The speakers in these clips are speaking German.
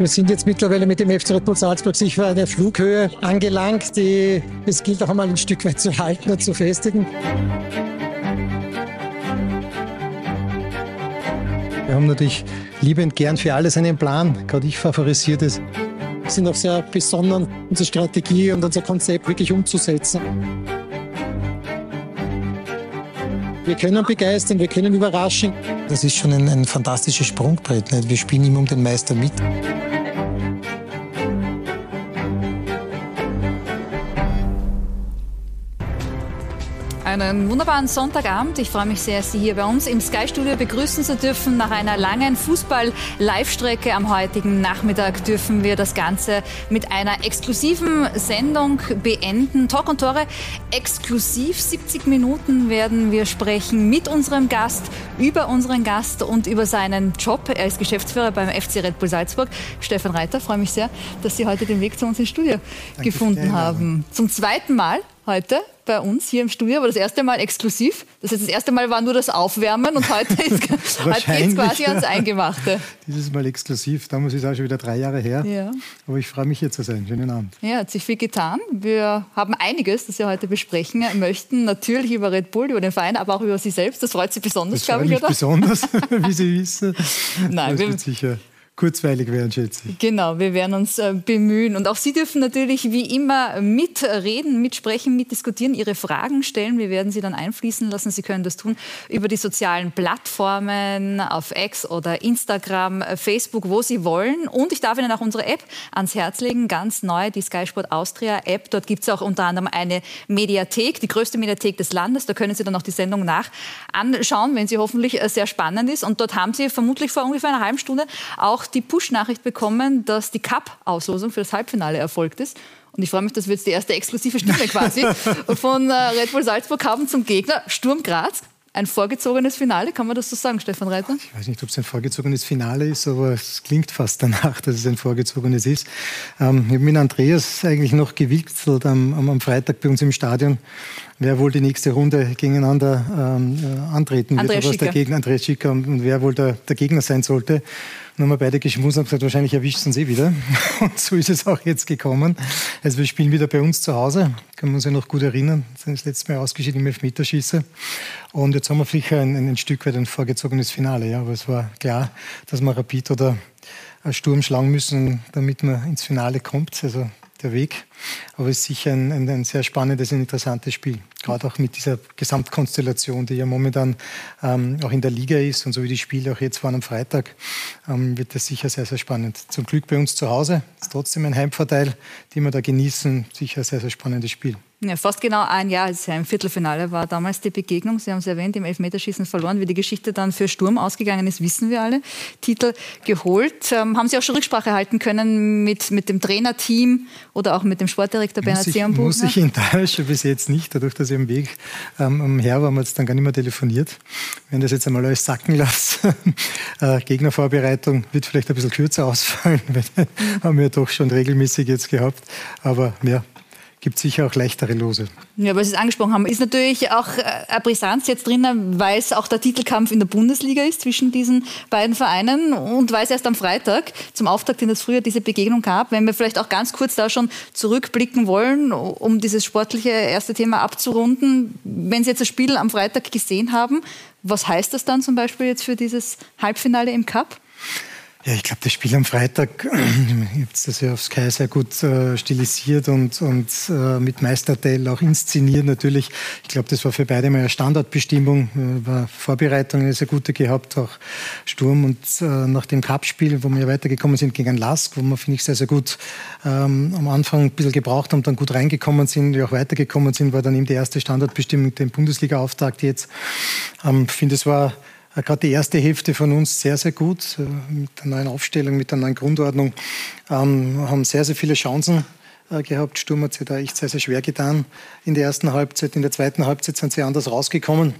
Wir sind jetzt mittlerweile mit dem FC Red Bull Salzburg sicher eine Flughöhe angelangt, die es gilt auch einmal ein Stück weit zu halten und zu festigen. Wir haben natürlich liebend gern für alles einen Plan. Gerade ich favorisiere das. Wir sind auch sehr besonnen, unsere Strategie und unser Konzept wirklich umzusetzen. Wir können begeistern, wir können überraschen. Das ist schon ein, ein fantastisches Sprungbrett. Nicht? Wir spielen immer um den Meister mit. Einen wunderbaren Sonntagabend. Ich freue mich sehr, Sie hier bei uns im Sky Studio begrüßen zu dürfen. Nach einer langen Fußball-Live-Strecke am heutigen Nachmittag dürfen wir das Ganze mit einer exklusiven Sendung beenden. Talk und Tore exklusiv. 70 Minuten werden wir sprechen mit unserem Gast, über unseren Gast und über seinen Job. Er ist Geschäftsführer beim FC Red Bull Salzburg. Stefan Reiter, freue mich sehr, dass Sie heute den Weg zu uns ins Studio Danke gefunden haben. Zum zweiten Mal heute bei uns hier im Studio, aber das erste Mal exklusiv. Das heißt, das erste Mal war nur das Aufwärmen und heute, ist, heute geht es quasi ans Eingemachte. Dieses Mal exklusiv, damals ist auch schon wieder drei Jahre her. Ja. Aber ich freue mich hier zu sein. Schönen Abend. Ja, hat sich viel getan. Wir haben einiges, das wir heute besprechen möchten. Natürlich über Red Bull, über den Verein, aber auch über Sie selbst. Das freut Sie besonders, glaube ich, oder? besonders, wie Sie wissen. Nein, das wir, sicher kurzweilig werden, schätze ich. Genau, wir werden uns äh, bemühen. Und auch Sie dürfen natürlich wie immer mitreden, mitsprechen, mitdiskutieren, Ihre Fragen stellen. Wir werden sie dann einfließen lassen. Sie können das tun über die sozialen Plattformen auf X oder Instagram, äh, Facebook, wo Sie wollen. Und ich darf Ihnen auch unsere App ans Herz legen, ganz neu, die Sky Sport Austria App. Dort gibt es auch unter anderem eine Mediathek, die größte Mediathek des Landes. Da können Sie dann auch die Sendung nach anschauen, wenn sie hoffentlich äh, sehr spannend ist. Und dort haben Sie vermutlich vor ungefähr einer halben Stunde auch die Push-Nachricht bekommen, dass die Cup-Auslosung für das Halbfinale erfolgt ist. Und ich freue mich, dass wir jetzt die erste exklusive Stimme quasi von äh, Red Bull Salzburg haben zum Gegner Sturm Graz. Ein vorgezogenes Finale, kann man das so sagen, Stefan Reiter? Ich weiß nicht, ob es ein vorgezogenes Finale ist, aber es klingt fast danach, dass es ein vorgezogenes ist. Ähm, ich habe mit Andreas eigentlich noch gewitzelt am, am, Freitag bei uns im Stadion, wer wohl die nächste Runde gegeneinander ähm, äh, antreten wird, Andreas was der Gegner, Andreas Schicker, und, und wer wohl der, der Gegner sein sollte. Dann haben wir beide geschmust und gesagt, wahrscheinlich erwischt uns eh wieder. Und so ist es auch jetzt gekommen. Also wir spielen wieder bei uns zu Hause. Können wir uns ja noch gut erinnern. Sind das letzte Mal ausgeschieden im Elfmeterschießen. Und jetzt haben wir vielleicht ein, ein, Stück weit ein vorgezogenes Finale. Ja. Aber es war klar, dass wir Rapid oder Sturm schlagen müssen, damit man ins Finale kommt. Also der Weg. Aber es ist sicher ein, ein, ein sehr spannendes und interessantes Spiel. Gerade auch mit dieser Gesamtkonstellation, die ja momentan ähm, auch in der Liga ist und so wie die Spiele auch jetzt waren am Freitag, ähm, wird das sicher sehr, sehr spannend. Zum Glück bei uns zu Hause. Ist trotzdem ein Heimvorteil, den wir da genießen. Sicher ein sehr, sehr spannendes Spiel. Ja, fast genau ein Jahr, als ja im Viertelfinale war damals die Begegnung. Sie haben es erwähnt, im Elfmeterschießen verloren. Wie die Geschichte dann für Sturm ausgegangen ist, wissen wir alle. Titel geholt. Ähm, haben Sie auch schon Rücksprache halten können mit, mit dem Trainerteam oder auch mit dem Sportdirektor Bernhard Seerenbuchner? Muss ich enttäuschen, bis jetzt nicht. Dadurch, dass ich am Weg ähm, umher war, haben wir jetzt dann gar nicht mehr telefoniert. Wenn das jetzt einmal alles sacken lassen, äh, Gegnervorbereitung wird vielleicht ein bisschen kürzer ausfallen, weil haben wir doch schon regelmäßig jetzt gehabt. Aber ja, gibt sicher auch leichtere Lose. Ja, weil Sie es angesprochen haben, ist natürlich auch äh, eine Brisanz jetzt drin, weil es auch der Titelkampf in der Bundesliga ist zwischen diesen beiden Vereinen und weil es erst am Freitag zum Auftakt in das Frühjahr diese Begegnung gab. Wenn wir vielleicht auch ganz kurz da schon zurückblicken wollen, um dieses sportliche erste Thema abzurunden. Wenn Sie jetzt das Spiel am Freitag gesehen haben, was heißt das dann zum Beispiel jetzt für dieses Halbfinale im Cup? Ja, ich glaube, das Spiel am Freitag, ihr habt das ja auf Sky sehr gut äh, stilisiert und, und äh, mit Meisterteil auch inszeniert natürlich. Ich glaube, das war für beide mal eine Standardbestimmung, äh, war Vorbereitung eine sehr gute gehabt, auch Sturm und äh, nach dem Cup-Spiel, wo wir ja weitergekommen sind gegen Lask, wo wir, finde ich, sehr, sehr gut ähm, am Anfang ein bisschen gebraucht haben, dann gut reingekommen sind, die auch weitergekommen sind, war dann eben die erste Standardbestimmung, den Bundesliga-Auftakt jetzt. Ähm, ich finde, es war gerade die erste Hälfte von uns sehr, sehr gut. Äh, mit der neuen Aufstellung, mit der neuen Grundordnung. Ähm, haben sehr, sehr viele Chancen äh, gehabt. Sturm hat sich da echt sehr, sehr schwer getan in der ersten Halbzeit. In der zweiten Halbzeit sind sie anders rausgekommen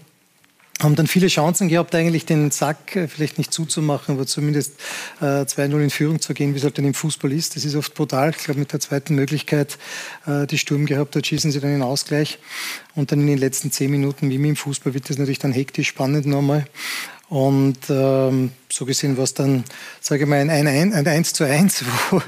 haben dann viele Chancen gehabt, eigentlich den Sack äh, vielleicht nicht zuzumachen, aber zumindest äh, 2-0 in Führung zu gehen, wie es halt dann im Fußball ist. Das ist oft brutal. Ich glaube, mit der zweiten Möglichkeit, äh, die Sturm gehabt hat, schießen sie dann den Ausgleich. Und dann in den letzten zehn Minuten, wie im Fußball, wird das natürlich dann hektisch spannend nochmal. Und ähm, so gesehen war es dann, sage ich mal, ein, ein, ein 1 zu 1, wo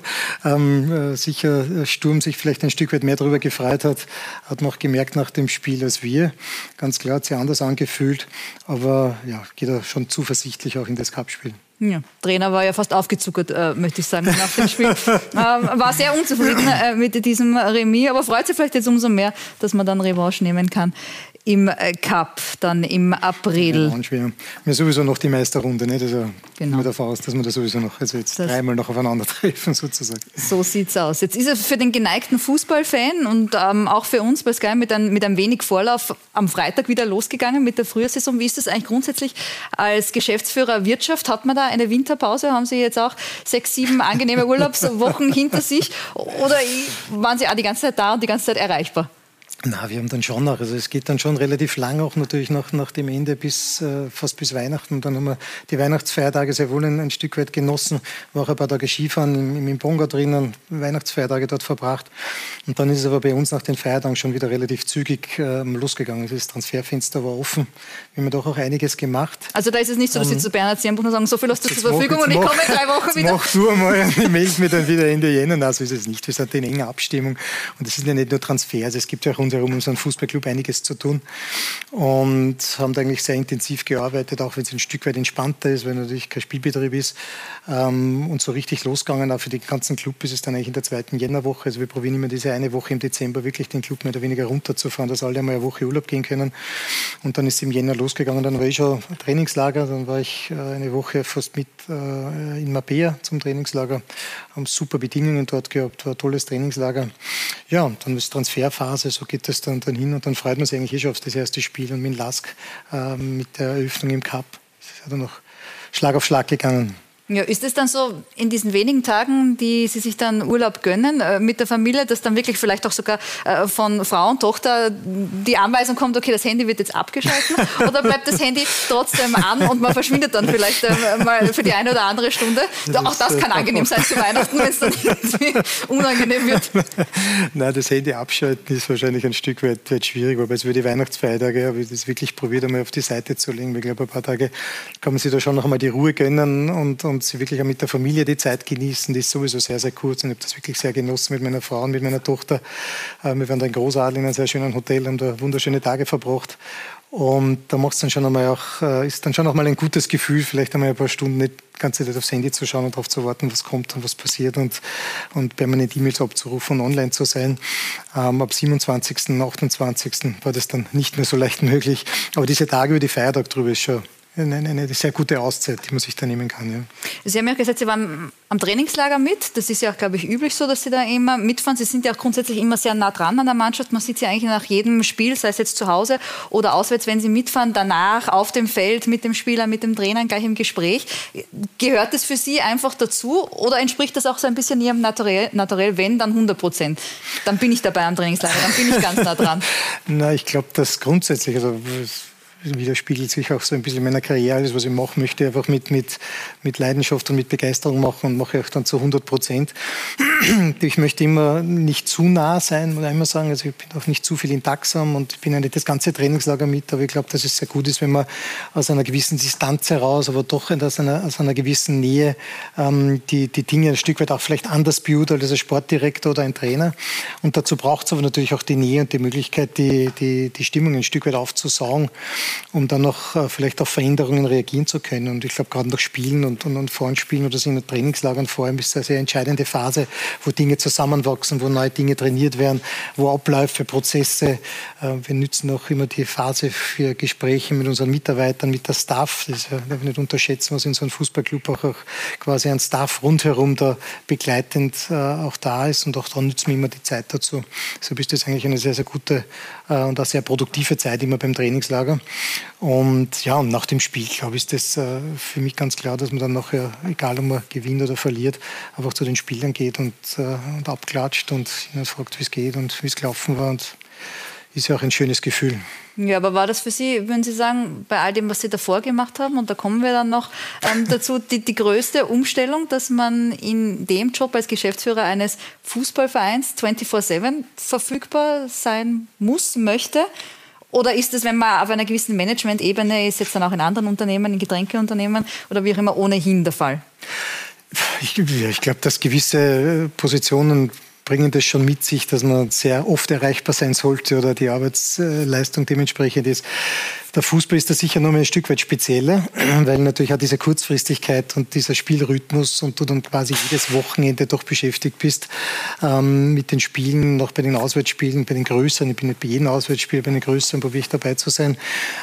ähm, sicher Sturm sich vielleicht ein Stück weit mehr darüber gefreut hat, hat man auch gemerkt nach dem Spiel als wir. Ganz klar hat sich anders angefühlt, aber ja, geht er schon zuversichtlich auch in das Cup-Spiel. Ja, Trainer war ja fast aufgezuckert, äh, möchte ich sagen, nach dem Spiel. ähm, war sehr unzufrieden äh, mit diesem Remis, aber freut sich vielleicht jetzt umso mehr, dass man dann Revanche nehmen kann im äh, Cup, dann im April. Ja, wir haben sowieso noch die Meisterrunde, nicht? Also genau. wir davon aus, dass wir da sowieso noch, also jetzt das dreimal noch aufeinandertreffen sozusagen. So sieht's aus. Jetzt ist es für den geneigten Fußballfan und ähm, auch für uns bei Sky mit ein, mit ein wenig Vorlauf am Freitag wieder losgegangen mit der Frühjahrsaison. Wie ist das eigentlich grundsätzlich als Geschäftsführer Wirtschaft? Hat man da eine Winterpause? Haben Sie jetzt auch sechs, sieben angenehme Urlaubswochen hinter sich? Oder waren Sie auch die ganze Zeit da und die ganze Zeit erreichbar? Na, wir haben dann schon noch, also es geht dann schon relativ lang auch natürlich nach, nach dem Ende bis äh, fast bis Weihnachten. Und dann haben wir die Weihnachtsfeiertage sehr wohl ein, ein Stück weit genossen, war auch ein paar Tage Skifahren im, im Imponga drinnen, Weihnachtsfeiertage dort verbracht. Und dann ist es aber bei uns nach den Feiertagen schon wieder relativ zügig äh, losgegangen. Das Transferfenster war offen. Wir haben doch auch einiges gemacht. Also da ist es nicht so, dass Sie um, zu Bernhard Zierbuch sagen, so viel hast du zur Verfügung und ich komme in drei Wochen wieder. Mach du einmal und ich melde mich dann wieder Ende Jänner. Nein, so ist es nicht. Wir sind in enger Abstimmung. Und es sind ja nicht nur Transfers, es gibt ja auch rundherum unseren Fußballclub einiges zu tun. Und haben da eigentlich sehr intensiv gearbeitet, auch wenn es ein Stück weit entspannter ist, weil natürlich kein Spielbetrieb ist. Ähm, und so richtig losgegangen, auch für den ganzen Club ist es dann eigentlich in der zweiten Jännerwoche. Also wir probieren immer diese eine Woche im Dezember wirklich den Club mehr oder weniger runterzufahren, dass alle einmal eine Woche Urlaub gehen können. Und dann ist es im Jänner losgegangen. Dann war ich schon Trainingslager. Dann war ich äh, eine Woche fast mit äh, in Mapea zum Trainingslager. Haben super Bedingungen dort gehabt. War ein tolles Trainingslager. Ja, und dann ist Transferphase. So geht es dann, dann hin. Und dann freut man sich eigentlich eh schon auf das erste Spiel. Und mit Lask äh, mit der Eröffnung im Cup. Das ist ja dann noch Schlag auf Schlag gegangen. Ja, ist es dann so in diesen wenigen Tagen, die Sie sich dann Urlaub gönnen äh, mit der Familie, dass dann wirklich vielleicht auch sogar äh, von Frau und Tochter die Anweisung kommt, okay, das Handy wird jetzt abgeschalten oder bleibt das Handy trotzdem an und man verschwindet dann vielleicht äh, mal für die eine oder andere Stunde? Das auch das kann angenehm sein zu Weihnachten, wenn es dann irgendwie unangenehm wird. Nein, das Handy abschalten ist wahrscheinlich ein Stück weit, weit schwierig, aber es für die Weihnachtsfeiertage habe ich das wirklich probiert, einmal auf die Seite zu legen. Ich glaube, ein paar Tage kann man sich da schon noch einmal die Ruhe gönnen und, und sie wirklich auch mit der Familie die Zeit genießen. Die ist sowieso sehr, sehr kurz und ich habe das wirklich sehr genossen mit meiner Frau und mit meiner Tochter. Äh, wir waren da in Großadel in einem sehr schönen Hotel, haben da wunderschöne Tage verbracht. Und da macht es dann schon einmal auch, äh, ist dann schon auch mal ein gutes Gefühl, vielleicht einmal ein paar Stunden nicht die ganze Zeit aufs Handy zu schauen und darauf zu warten, was kommt und was passiert und, und permanent E-Mails abzurufen und online zu sein. Ähm, ab 27., 28. war das dann nicht mehr so leicht möglich. Aber diese Tage über die Feiertag drüber ist schon eine, eine, sehr gute Auszeit, die man sich da nehmen kann. Ja. Sie haben ja gesagt, Sie waren am Trainingslager mit. Das ist ja auch, glaube ich, üblich so, dass Sie da immer mitfahren. Sie sind ja auch grundsätzlich immer sehr nah dran an der Mannschaft. Man sieht Sie eigentlich nach jedem Spiel, sei es jetzt zu Hause oder auswärts, wenn Sie mitfahren, danach auf dem Feld mit dem Spieler, mit dem Trainer gleich im Gespräch. Gehört das für Sie einfach dazu oder entspricht das auch so ein bisschen Ihrem Naturell, Naturell wenn, dann 100 Prozent? Dann bin ich dabei am Trainingslager, dann bin ich ganz nah dran. Na, ich glaube, das grundsätzlich, also widerspiegelt sich auch so ein bisschen meiner Karriere, alles, was ich mache, möchte einfach mit, mit, mit Leidenschaft und mit Begeisterung machen und mache auch dann zu 100 Prozent. Ich möchte immer nicht zu nah sein, muss ich immer sagen. Also ich bin auch nicht zu viel in Taxam und ich bin ja nicht das ganze Trainingslager mit, aber ich glaube, dass es sehr gut ist, wenn man aus einer gewissen Distanz heraus, aber doch aus einer, aus einer gewissen Nähe ähm, die, die Dinge ein Stück weit auch vielleicht anders beurteilt als ein Sportdirektor oder ein Trainer. Und dazu braucht es aber natürlich auch die Nähe und die Möglichkeit, die, die, die Stimmung ein Stück weit aufzusaugen um dann noch äh, vielleicht auf Veränderungen reagieren zu können. Und ich glaube, gerade nach Spielen und, und, und vor Spielen oder so in Trainingslagern vor allem ist eine sehr entscheidende Phase, wo Dinge zusammenwachsen, wo neue Dinge trainiert werden, wo Abläufe, Prozesse, äh, wir nützen auch immer die Phase für Gespräche mit unseren Mitarbeitern, mit der Staff. Das darf ich nicht unterschätzen, was in so einem Fußballclub auch, auch quasi ein Staff rundherum da begleitend äh, auch da ist. Und auch da nützen wir immer die Zeit dazu. Deshalb ist das eigentlich eine sehr, sehr gute äh, und eine sehr produktive Zeit immer beim Trainingslager. Und ja, und nach dem Spiel, glaube ich, ist das äh, für mich ganz klar, dass man dann nachher, egal ob man gewinnt oder verliert, einfach zu den Spielern geht und, äh, und abklatscht und ihnen fragt, wie es geht und wie es gelaufen war. Und ist ja auch ein schönes Gefühl. Ja, aber war das für Sie, würden Sie sagen, bei all dem, was Sie davor gemacht haben, und da kommen wir dann noch ähm, dazu, die, die größte Umstellung, dass man in dem Job als Geschäftsführer eines Fußballvereins 24-7 verfügbar sein muss, möchte? Oder ist es, wenn man auf einer gewissen Management-Ebene ist, jetzt dann auch in anderen Unternehmen, in Getränkeunternehmen oder wie auch immer, ohnehin der Fall? Ich, ich glaube, dass gewisse Positionen bringen das schon mit sich, dass man sehr oft erreichbar sein sollte oder die Arbeitsleistung dementsprechend ist. Der Fußball ist da sicher noch ein Stück weit spezieller, weil natürlich auch diese Kurzfristigkeit und dieser Spielrhythmus und du dann quasi jedes Wochenende doch beschäftigt bist ähm, mit den Spielen, noch bei den Auswärtsspielen, bei den größeren. Ich bin nicht bei jedem Auswärtsspiel, bei den größeren probiere ich dabei zu sein.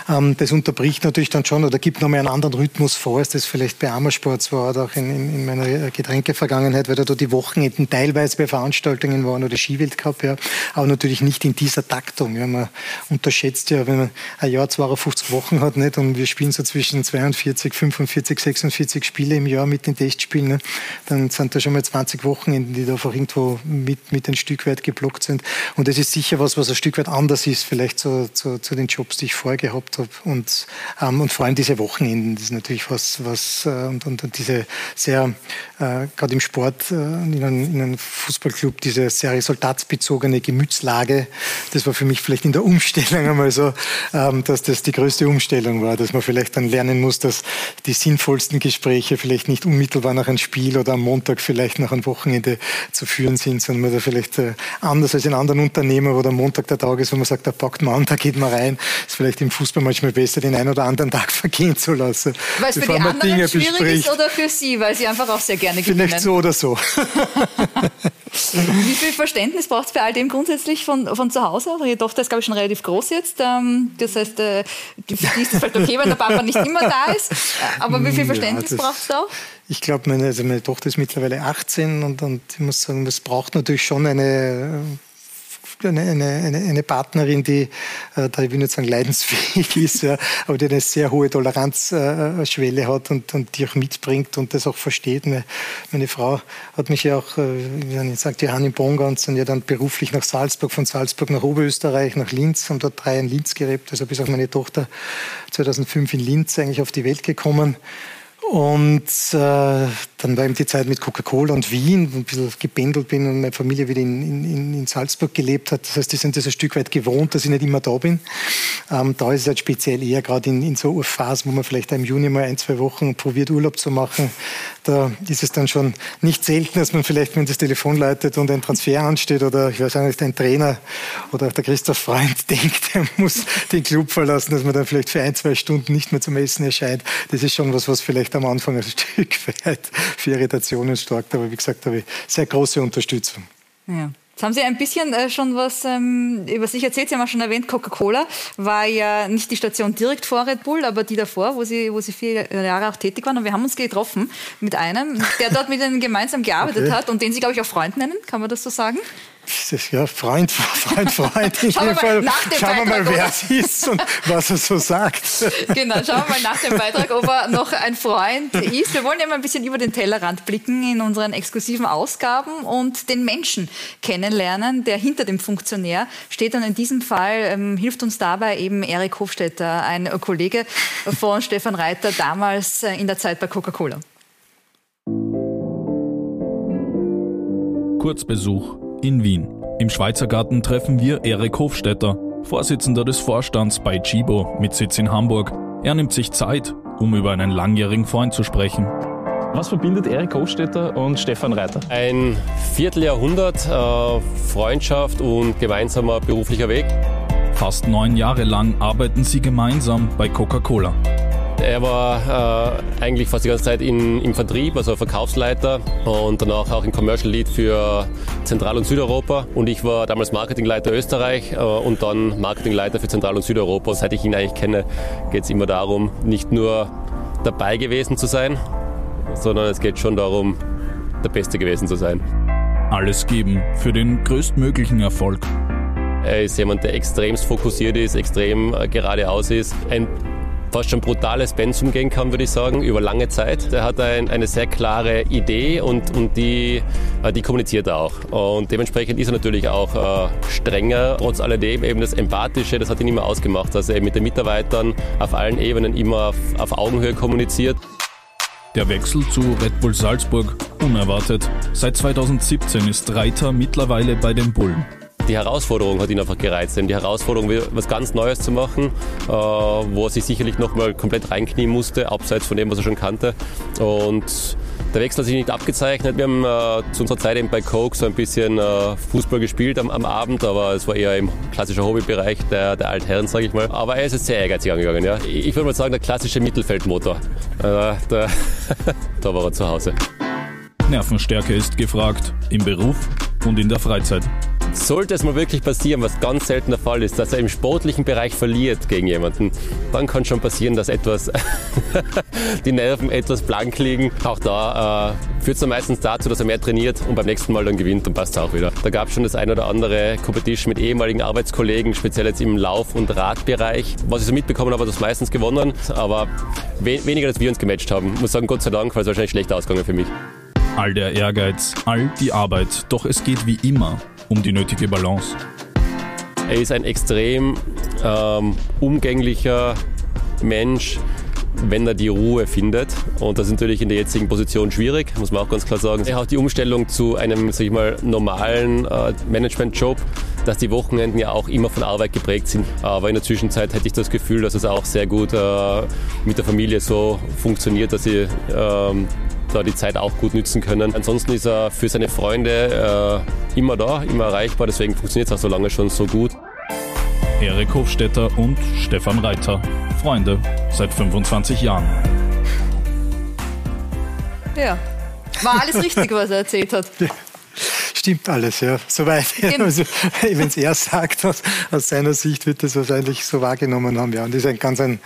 Ähm, das unterbricht natürlich dann schon oder gibt nochmal einen anderen Rhythmus vor, als das vielleicht bei Amersport war oder auch in, in, in meiner Getränkevergangenheit, weil da die Wochenenden teilweise bei Veranstaltungen waren oder Skiweltcup, ja, aber natürlich nicht in dieser Taktung. Ja. Man unterschätzt ja, wenn man ein Jahr, zwei 50 Wochen hat nicht und wir spielen so zwischen 42, 45, 46 Spiele im Jahr mit den Testspielen, ne? dann sind da schon mal 20 Wochenenden, die da einfach irgendwo mit, mit ein Stück weit geblockt sind. Und das ist sicher was, was ein Stück weit anders ist, vielleicht zu, zu, zu den Jobs, die ich vorher gehabt habe. Und, ähm, und vor allem diese Wochenenden, das ist natürlich was, was äh, und, und, und diese sehr, äh, gerade im Sport, äh, in, einem, in einem Fußballclub, diese sehr resultatsbezogene Gemütslage, das war für mich vielleicht in der Umstellung einmal so, ähm, dass das die größte Umstellung war, dass man vielleicht dann lernen muss, dass die sinnvollsten Gespräche vielleicht nicht unmittelbar nach einem Spiel oder am Montag vielleicht nach einem Wochenende zu führen sind, sondern man da vielleicht äh, anders als in anderen Unternehmen, wo der Montag der Tag ist, wo man sagt, da packt man an, da geht man rein, ist vielleicht im Fußball manchmal besser, den einen oder anderen Tag vergehen zu lassen. Weil es für die anderen Dinge schwierig bespricht. ist oder für Sie, weil Sie einfach auch sehr gerne gewinnen? Vielleicht so oder so. Wie viel Verständnis braucht es bei all dem grundsätzlich von, von zu Hause? Ihre Tochter ist, glaube ich, schon relativ groß jetzt. Ähm, das heißt, äh, ist es vielleicht okay, wenn der Papa nicht immer da ist. Aber wie viel Verständnis ja, braucht es da? Ich glaube, meine, also meine Tochter ist mittlerweile 18 und, und ich muss sagen, es braucht natürlich schon eine eine, eine, eine, Partnerin, die, äh, da ich will nicht sagen leidensfähig ist, ja, aber die eine sehr hohe Toleranzschwelle hat und, und die auch mitbringt und das auch versteht. Meine, meine Frau hat mich ja auch, äh, wie ich sagt, Johann in Bongans und ja dann beruflich nach Salzburg, von Salzburg nach Oberösterreich, nach Linz, haben dort drei in Linz gelebt, also bis auch meine Tochter 2005 in Linz eigentlich auf die Welt gekommen. Und äh, dann war eben die Zeit mit Coca-Cola und Wien, wo ich ein bisschen gebändelt bin und meine Familie wieder in, in, in Salzburg gelebt hat. Das heißt, die sind das ein Stück weit gewohnt, dass ich nicht immer da bin. Ähm, da ist es halt speziell eher gerade in, in so Phasen, wo man vielleicht im Juni mal ein, zwei Wochen probiert, Urlaub zu machen. Da ist es dann schon nicht selten, dass man vielleicht, wenn das Telefon läutet und ein Transfer ansteht oder ich weiß auch nicht, ein Trainer oder auch der Christoph Freund denkt, er muss den Club verlassen, dass man dann vielleicht für ein, zwei Stunden nicht mehr zum Essen erscheint. Das ist schon was, was vielleicht am Anfang ein Stück weit für Irritationen sorgt. Aber wie gesagt, habe ich sehr große Unterstützung. Ja. Jetzt haben Sie ein bisschen äh, schon was ähm, über sich erzählt. Sie haben auch schon erwähnt, Coca-Cola war ja nicht die Station direkt vor Red Bull, aber die davor, wo Sie, wo Sie vier Jahre auch tätig waren. Und wir haben uns getroffen mit einem, der dort mit Ihnen gemeinsam gearbeitet okay. hat und den Sie, glaube ich, auch Freund nennen. Kann man das so sagen? Ja, Freund, Freund, Freund. In schauen Fall, schauen wir mal, wer es ist und was er so sagt. Genau, schauen wir mal nach dem Beitrag, ob er noch ein Freund ist. Wir wollen ja mal ein bisschen über den Tellerrand blicken in unseren exklusiven Ausgaben und den Menschen kennenlernen, der hinter dem Funktionär steht. Und in diesem Fall ähm, hilft uns dabei eben Erik Hofstetter, ein Kollege von Stefan Reiter, damals äh, in der Zeit bei Coca-Cola. Kurzbesuch in Wien. Im Schweizer Garten treffen wir Erik Hofstetter, Vorsitzender des Vorstands bei Chibo mit Sitz in Hamburg. Er nimmt sich Zeit, um über einen langjährigen Freund zu sprechen. Was verbindet Erik Hofstetter und Stefan Reiter? Ein Vierteljahrhundert äh, Freundschaft und gemeinsamer beruflicher Weg. Fast neun Jahre lang arbeiten sie gemeinsam bei Coca-Cola. Er war äh, eigentlich fast die ganze Zeit in, im Vertrieb, also Verkaufsleiter und danach auch im Commercial Lead für Zentral- und Südeuropa. Und ich war damals Marketingleiter Österreich äh, und dann Marketingleiter für Zentral- und Südeuropa. Seit ich ihn eigentlich kenne, geht es immer darum, nicht nur dabei gewesen zu sein, sondern es geht schon darum, der Beste gewesen zu sein. Alles geben für den größtmöglichen Erfolg. Er ist jemand, der extremst fokussiert ist, extrem äh, geradeaus ist. Ein fast schon brutales Pensum gehen kann, würde ich sagen, über lange Zeit. Er hat ein, eine sehr klare Idee und, und die, äh, die kommuniziert er auch. Und dementsprechend ist er natürlich auch äh, strenger. Trotz alledem eben das Empathische, das hat ihn immer ausgemacht, dass er mit den Mitarbeitern auf allen Ebenen immer auf, auf Augenhöhe kommuniziert. Der Wechsel zu Red Bull Salzburg unerwartet. Seit 2017 ist Reiter mittlerweile bei den Bullen. Die Herausforderung hat ihn einfach gereizt. Denn die Herausforderung, was ganz Neues zu machen, äh, wo er sich sicherlich nochmal komplett reinknien musste, abseits von dem, was er schon kannte. Und der Wechsel hat sich nicht abgezeichnet. Wir haben äh, zu unserer Zeit eben bei Coke so ein bisschen äh, Fußball gespielt am, am, Abend, aber es war eher im klassischen Hobbybereich der, der Altherren, sage ich mal. Aber er ist jetzt sehr ehrgeizig angegangen. Ja. Ich, ich würde mal sagen, der klassische Mittelfeldmotor. Äh, der, da war er zu Hause. Nervenstärke ist gefragt, im Beruf und in der Freizeit. Sollte es mal wirklich passieren, was ganz selten der Fall ist, dass er im sportlichen Bereich verliert gegen jemanden, dann kann schon passieren, dass etwas die Nerven etwas blank liegen. Auch da äh, führt es dann meistens dazu, dass er mehr trainiert und beim nächsten Mal dann gewinnt und passt es auch wieder. Da gab es schon das ein oder andere Competition mit ehemaligen Arbeitskollegen, speziell jetzt im Lauf- und Radbereich. Was ich so mitbekommen habe, hat das meistens gewonnen, aber we weniger, als wir uns gematcht haben. Ich muss sagen, Gott sei Dank, weil es wahrscheinlich schlecht ausgegangen für mich. All der Ehrgeiz, all die Arbeit, doch es geht wie immer um die nötige Balance. Er ist ein extrem ähm, umgänglicher Mensch, wenn er die Ruhe findet. Und das ist natürlich in der jetzigen Position schwierig, muss man auch ganz klar sagen. Er hat die Umstellung zu einem, sag ich mal, normalen äh, Managementjob, dass die Wochenenden ja auch immer von Arbeit geprägt sind. Aber in der Zwischenzeit hätte ich das Gefühl, dass es auch sehr gut äh, mit der Familie so funktioniert, dass sie ähm, da die Zeit auch gut nützen können. Ansonsten ist er für seine Freunde äh, immer da, immer erreichbar, deswegen funktioniert es auch so lange schon so gut. Erik Hofstetter und Stefan Reiter, Freunde seit 25 Jahren. Ja, war alles richtig, was er erzählt hat. Stimmt alles, ja. Soweit. Also, Wenn es er sagt, aus, aus, seiner Sicht wird das wahrscheinlich so wahrgenommen haben. Ja. Und ist ein ganz ein,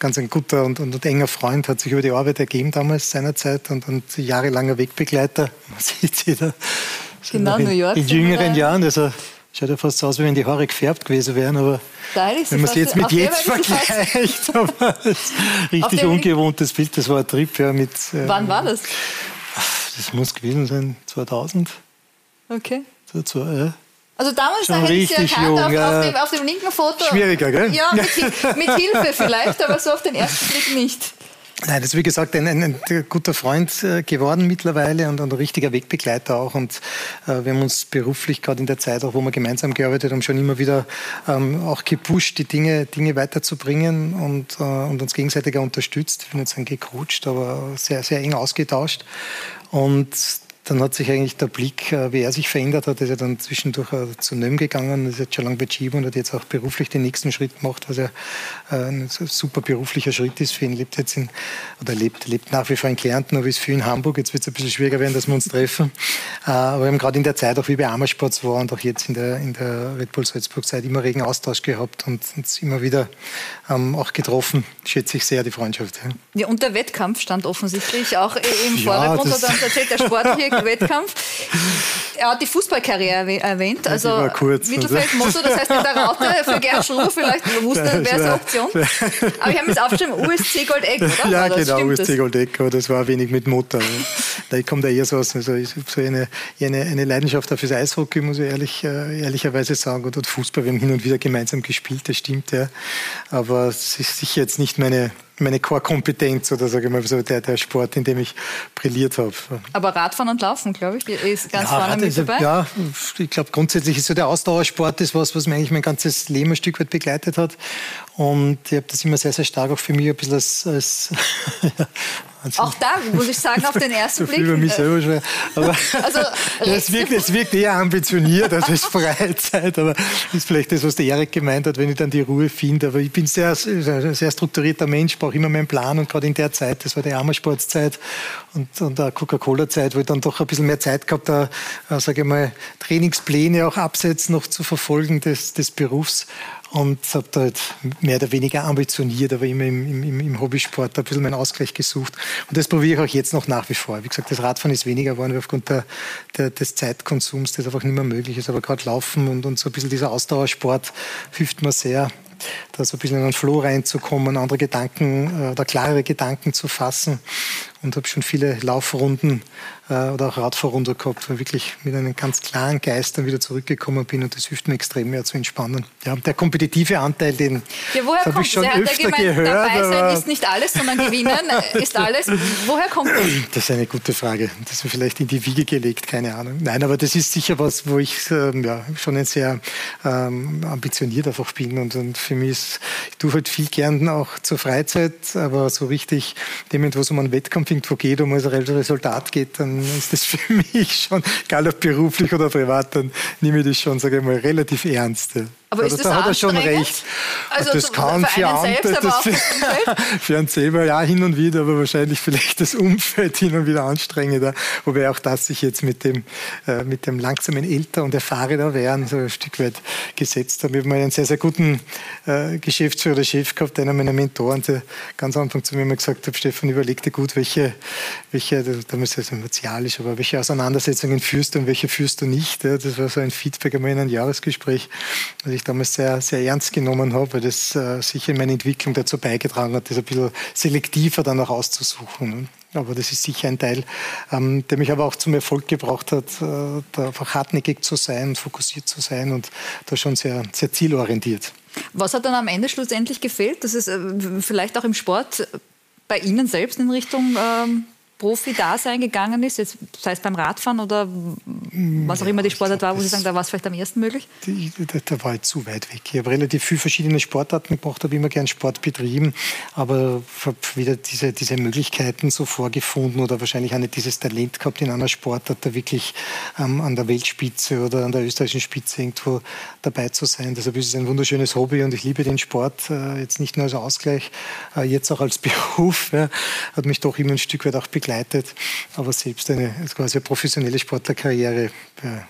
ganz ein guter und, und, und enger Freund, hat sich über die Arbeit ergeben damals seinerzeit und, und jahrelanger Wegbegleiter. Man sieht sie da. Genau, in, New York. In jüngeren Jahren. Also, Schaut ja fast so aus, wie wenn die Haare gefärbt gewesen wären, aber wenn man es jetzt mit jetzt vergleicht, aber richtig ungewohntes Bild, das war ein Trip. Ja, mit, äh, Wann war das? Das muss gewesen sein, 2000. Okay. Dazu, ja. Also damals da hätte ich sie erkannt jung, auf, ja. auf, dem, auf, dem, linken Foto. Schwieriger, gell? Ja, mit, mit Hilfe vielleicht, aber so auf den ersten Blick nicht. Nein, das ist wie gesagt ein, ein, ein guter Freund äh, geworden mittlerweile und, und, ein richtiger Wegbegleiter auch. Und äh, wir haben uns beruflich, gerade in der Zeit, auch wo wir gemeinsam gearbeitet haben, schon immer wieder ähm, auch gepusht, die Dinge, Dinge weiterzubringen und, äh, und uns gegenseitig unterstützt. Ich will nicht sagen gecoacht, aber sehr, sehr eng ausgetauscht. Und dann hat sich eigentlich der Blick, äh, wie er sich verändert hat, ist er dann zwischendurch äh, zu NÖM gegangen, ist jetzt schon lange bei Chibo und hat jetzt auch beruflich den nächsten Schritt gemacht, was ja äh, ein super beruflicher Schritt ist für ihn. Lebt jetzt in, oder lebt, lebt nach wie vor in Kärnten, aber ist viel in Hamburg. Jetzt wird es ein bisschen schwieriger werden, dass wir uns treffen. Aber wir haben gerade in der Zeit, auch wie bei Amersports war und auch jetzt in der, in der Red Bull Salzburg Zeit immer regen Austausch gehabt und uns immer wieder ähm, auch getroffen. Schätze ich sehr die Freundschaft. Ja. ja, und der Wettkampf stand offensichtlich auch im Vordergrund, ja, hat er uns erzählt, der sportliche Wettkampf. Er hat die Fußballkarriere erwähnt. Also ja, kurz, Mittelfeldmotto, das heißt in der Raute für Gerd Schruh vielleicht wusste, wäre es eine Option. Aber ich habe jetzt aufgeschrieben, USC Goldeck, oder? Ja, genau, USC Goldeck, aber das war wenig mit Motor. Da kommt da eher so aus, also ich habe so eine, eine, eine Leidenschaft fürs Eishockey, muss ich ehrlich, äh, ehrlicherweise sagen, und Fußball, wir haben hin und wieder gemeinsam gespielt, das stimmt, ja. Aber es ist sicher jetzt nicht meine meine Core-Kompetenz oder sage ich mal so der, der Sport, in dem ich brilliert habe. Aber Radfahren und Laufen, glaube ich, ist ganz ja, vorne mit dabei. Ja, ich glaube grundsätzlich ist so der Ausdauersport ist was, was mich eigentlich mein ganzes Leben ein Stück weit begleitet hat. Und ich habe das immer sehr, sehr stark auch für mich ein bisschen als, als Also, auch da muss ich sagen, auf den ersten Blick. Über mich selber schwer. Aber also, es, wirkt, es wirkt eher ambitioniert als es Freizeit, aber ist vielleicht das, was der Erik gemeint hat, wenn ich dann die Ruhe finde. Aber ich bin sehr, sehr strukturierter Mensch, brauche immer meinen Plan und gerade in der Zeit, das war die Armersportszeit und, und der Coca-Cola-Zeit, wo ich dann doch ein bisschen mehr Zeit gehabt habe, äh, sage ich mal, Trainingspläne auch abseits noch zu verfolgen des, des Berufs und habe da halt mehr oder weniger ambitioniert, aber immer im, im, im Hobbysport ein bisschen meinen Ausgleich gesucht. Und das probiere ich auch jetzt noch nach wie vor. Wie gesagt, das Radfahren ist weniger geworden aufgrund der, der, des Zeitkonsums, das einfach nicht mehr möglich ist. Aber gerade Laufen und, und so ein bisschen dieser Ausdauersport hilft mir sehr, da so ein bisschen in einen Flow reinzukommen, andere Gedanken äh, oder klarere Gedanken zu fassen. Und habe schon viele Laufrunden äh, oder auch Radfahrrunden gehabt, weil wirklich mit einem ganz klaren Geist dann wieder zurückgekommen bin und das hilft mir extrem mehr zu entspannen. Ja, der kompetitive Anteil, den ja, habe ich schon er öfter gemeint, gehört. Dabei sein ist nicht alles, sondern gewinnen ist alles. Woher kommt das? Das ist eine gute Frage. Das ist mir vielleicht in die Wiege gelegt, keine Ahnung. Nein, aber das ist sicher was, wo ich ähm, ja, schon ein sehr ähm, ambitioniert einfach bin und, und für mich ist, ich tue halt viel gern auch zur Freizeit, aber so richtig, dem, wo es um einen Wettkampf irgendwo geht, um ein Resultat geht, dann ist das für mich schon, egal ob beruflich oder privat, dann nehme ich das schon, sage ich mal, relativ ernst. Aber ist das da hat er schon recht. Also das kann für, für andere, selbst, das für, für einen selber ja hin und wieder, aber wahrscheinlich vielleicht das Umfeld hin und wieder anstrengender. Wobei auch das sich jetzt mit dem, äh, mit dem langsamen Älter und erfahrener werden so ein Stück weit gesetzt hat. Wir haben einen sehr, sehr guten äh, Geschäftsführer oder Chef gehabt, einer meiner Mentoren, der ganz am Anfang zu mir immer gesagt hat, Stefan, überleg dir gut, welche, welche damals es martialisch, aber welche Auseinandersetzungen führst du und welche führst du nicht. Ja, das war so ein Feedback einmal in einem Jahresgespräch. Also ich damals sehr, sehr ernst genommen habe, weil das äh, sicher in meiner Entwicklung dazu beigetragen hat, das ein bisschen selektiver dann auch auszusuchen. Aber das ist sicher ein Teil, ähm, der mich aber auch zum Erfolg gebracht hat, äh, da einfach hartnäckig zu sein, fokussiert zu sein und da schon sehr, sehr zielorientiert. Was hat dann am Ende schlussendlich gefehlt, dass es äh, vielleicht auch im Sport bei Ihnen selbst in Richtung ähm, Profi-Dasein gegangen ist, jetzt, sei es beim Radfahren oder was auch immer die Sportart war, wo Sie sagen, da war es vielleicht am ersten möglich? Die, da, da, war ich zu weit weg. Ich habe relativ viele verschiedene Sportarten gemacht, habe immer gern Sport betrieben, aber habe wieder diese, diese Möglichkeiten so vorgefunden oder wahrscheinlich auch nicht dieses Talent gehabt in einer Sportart, da wirklich ähm, an der Weltspitze oder an der österreichischen Spitze irgendwo dabei zu sein. Deshalb ist es ein wunderschönes Hobby und ich liebe den Sport, äh, jetzt nicht nur als Ausgleich, äh, jetzt auch als Beruf. Ja, hat mich doch immer ein Stück weit auch begleitet begleitet. Aber selbst eine quasi eine professionelle Sportlerkarriere ja,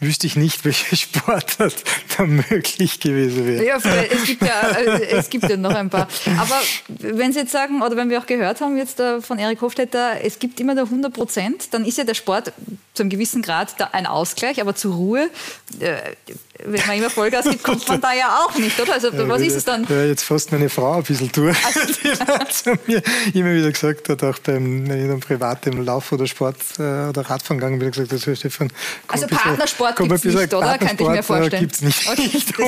wüsste ich nicht, welche Sportart da möglich gewesen wäre. Ja, es gibt ja, äh, es gibt ja noch ein paar. Aber wenn Sie jetzt sagen, oder wenn wir auch gehört haben jetzt äh, von Erik Hofstetter, es gibt immer nur 100 Prozent, dann ist ja der Sport zu einem gewissen Grad ein Ausgleich, aber zur Ruhe äh, wenn man immer Vollgas gibt, kommt man da ja auch nicht, oder? Also ja, was ist es dann? Ja, jetzt fast meine Frau ein bisschen durch, also, die zu mir immer wieder gesagt hat, auch beim in privaten Lauf oder Sport oder Radfahren gegangen, wieder gesagt, also Stefan, also Partnersport gibt es nicht, oder? Könnte ich mir vorstellen. gibt es nicht, okay. nicht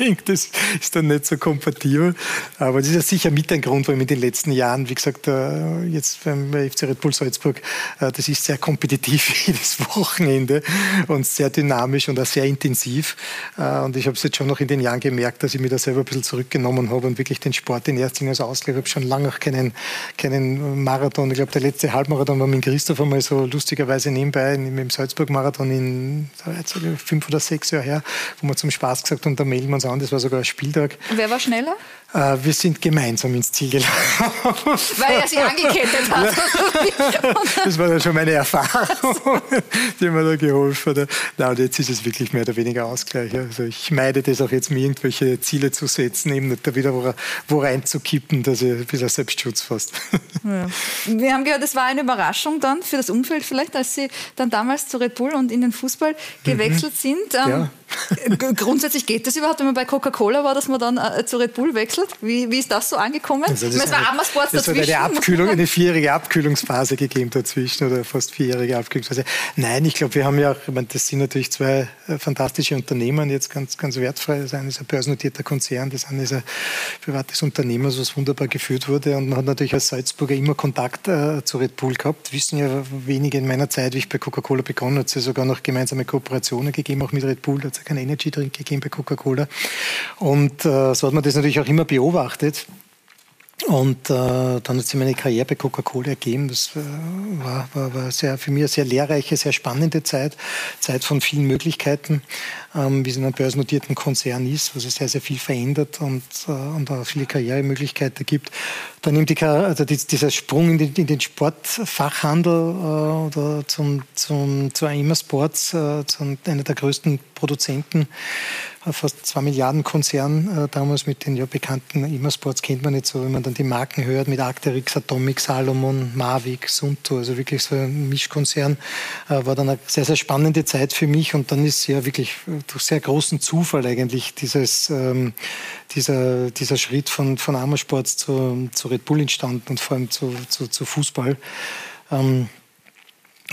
unbedingt. Das ist dann nicht so kompatibel. Aber das ist ja sicher mit ein Grund, weil in den letzten Jahren, wie gesagt, äh, jetzt beim FC Red Bull Salzburg, äh, das ist sehr kompetitiv jedes Wochenende und sehr dynamisch und auch sehr intensiv. Äh, und ich habe es jetzt schon noch in den Jahren gemerkt, dass ich mir da selber ein bisschen zurückgenommen habe und wirklich den Sport in erster Linie als Ausgleich. Ich habe schon lange auch keinen, keinen Marathon. Ich glaube, der letzte Halbmarathon war mit Christoph einmal so lustigerweise nebenbei mit dem Salzburg-Marathon in fünf oder sechs Jahren her, wo wir zum Spaß gesagt haben, da melden wir uns an. Das war sogar ein Spieltag. Wer war schneller? Äh, wir sind gemeinsam ins Ziel gelaufen. Weil er sie angekettet hat. Ja, das war dann schon meine Erfahrung, die mir da geholfen hat. Na, und jetzt ist es wirklich mehr oder weniger Ausgleich. Also ich meide das auch jetzt, mir irgendwelche Ziele zu setzen, eben nicht da wieder wo, wo reinzukippen, dass ich ein bisschen Selbstschutz fast. Ja. Wir haben gehört, es war eine Überraschung dann für das Umfeld vielleicht, als Sie dann damals zu Red Bull und in den Fußball gewechselt mhm. sind. Ähm, ja. Grundsätzlich geht das überhaupt, wenn man bei Coca-Cola war, dass man dann äh, zu Red Bull wechselt? Wie, wie ist das so angekommen? Also das es war Amersports dazwischen. Es hat eine, Abkühlung, eine vierjährige Abkühlungsphase gegeben dazwischen oder fast vierjährige Abkühlungsphase. Nein, ich glaube, wir haben ja auch, ich meine, das sind natürlich zwei äh, fantastische Unternehmen, jetzt ganz, ganz wertfrei. Das eine ist ein börsennotierter Konzern, das andere ist ein privates Unternehmen, was wunderbar geführt wurde. Und man hat natürlich als Salzburger immer Kontakt äh, zu Red Bull gehabt. Wissen ja wenige in meiner Zeit, wie ich bei Coca-Cola begonnen habe, es ja sogar noch gemeinsame Kooperationen gegeben, auch mit Red Bull. Da ja keinen Energy-Drink gegeben bei Coca-Cola. Und äh, so hat man das natürlich auch immer beobachtet. Und äh, dann hat sich meine Karriere bei Coca-Cola ergeben. Das äh, war, war, war sehr, für mich eine sehr lehrreiche, sehr spannende Zeit. Zeit von vielen Möglichkeiten, ähm, wie es in einem börsennotierten Konzern ist, wo sich sehr, sehr viel verändert und, äh, und auch viele Karrieremöglichkeiten gibt. Dann nimmt die, also dieser Sprung in den, in den Sportfachhandel äh, oder zum, zum, zu AIMA Sports, äh, zu einer der größten Produzenten fast zwei Milliarden Konzern äh, damals mit den ja, bekannten Immersports kennt man nicht so, wenn man dann die Marken hört mit Arcteryx, Atomic, Salomon, Mavic, Sunto, also wirklich so ein Mischkonzern, äh, war dann eine sehr, sehr spannende Zeit für mich und dann ist ja wirklich durch sehr großen Zufall eigentlich dieses, ähm, dieser, dieser Schritt von, von Amersports zu, zu Red Bull entstanden und vor allem zu, zu, zu Fußball. Ähm,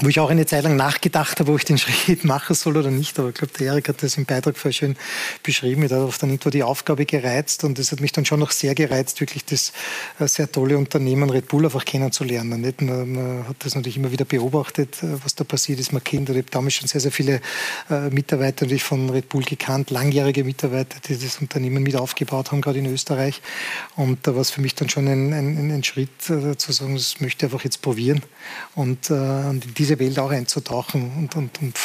wo ich auch eine Zeit lang nachgedacht habe, ob ich den Schritt machen soll oder nicht. Aber ich glaube, der Erik hat das im Beitrag voll schön beschrieben. Er hat auf dann irgendwo die Aufgabe gereizt und es hat mich dann schon noch sehr gereizt, wirklich das äh, sehr tolle Unternehmen Red Bull einfach kennenzulernen. Nicht? Man, man hat das natürlich immer wieder beobachtet, äh, was da passiert ist. Man kennt, ich habe damals schon sehr, sehr viele äh, Mitarbeiter natürlich von Red Bull gekannt, langjährige Mitarbeiter, die das Unternehmen mit aufgebaut haben, gerade in Österreich. Und da war es für mich dann schon ein, ein, ein Schritt zu sagen, das möchte ich einfach jetzt probieren. Und, und in diese Welt auch einzutauchen und, und, und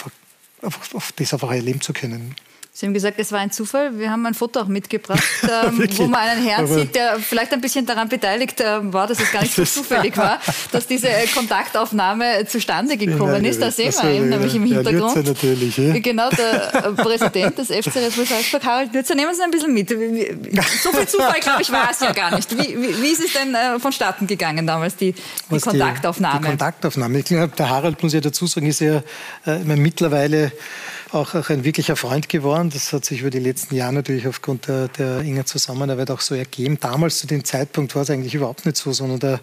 auf, auf das einfach erleben zu können. Sie haben gesagt, es war ein Zufall. Wir haben ein Foto auch mitgebracht, ähm, wo man einen Herrn Aber sieht, der vielleicht ein bisschen daran beteiligt äh, war, dass es gar nicht so zufällig war, dass diese äh, Kontaktaufnahme zustande gekommen ist. Da sehen wir ihn nämlich im Hintergrund. Ja, natürlich, ja. Genau, der äh, Präsident des FC Red Bull Salzburg, Harald Lützer. Nehmen Sie ein bisschen mit. So viel Zufall, glaube ich, war es ja gar nicht. Wie, wie, wie ist es denn äh, vonstatten gegangen damals, die, die Kontaktaufnahme? Die, die Kontaktaufnahme. Ich glaube, der Harald, muss ich dazu sagen, ist ja äh, mittlerweile auch, auch ein wirklicher Freund geworden. Das hat sich über die letzten Jahre natürlich aufgrund der, der engen Zusammenarbeit auch so ergeben. Damals zu dem Zeitpunkt war es eigentlich überhaupt nicht so, sondern der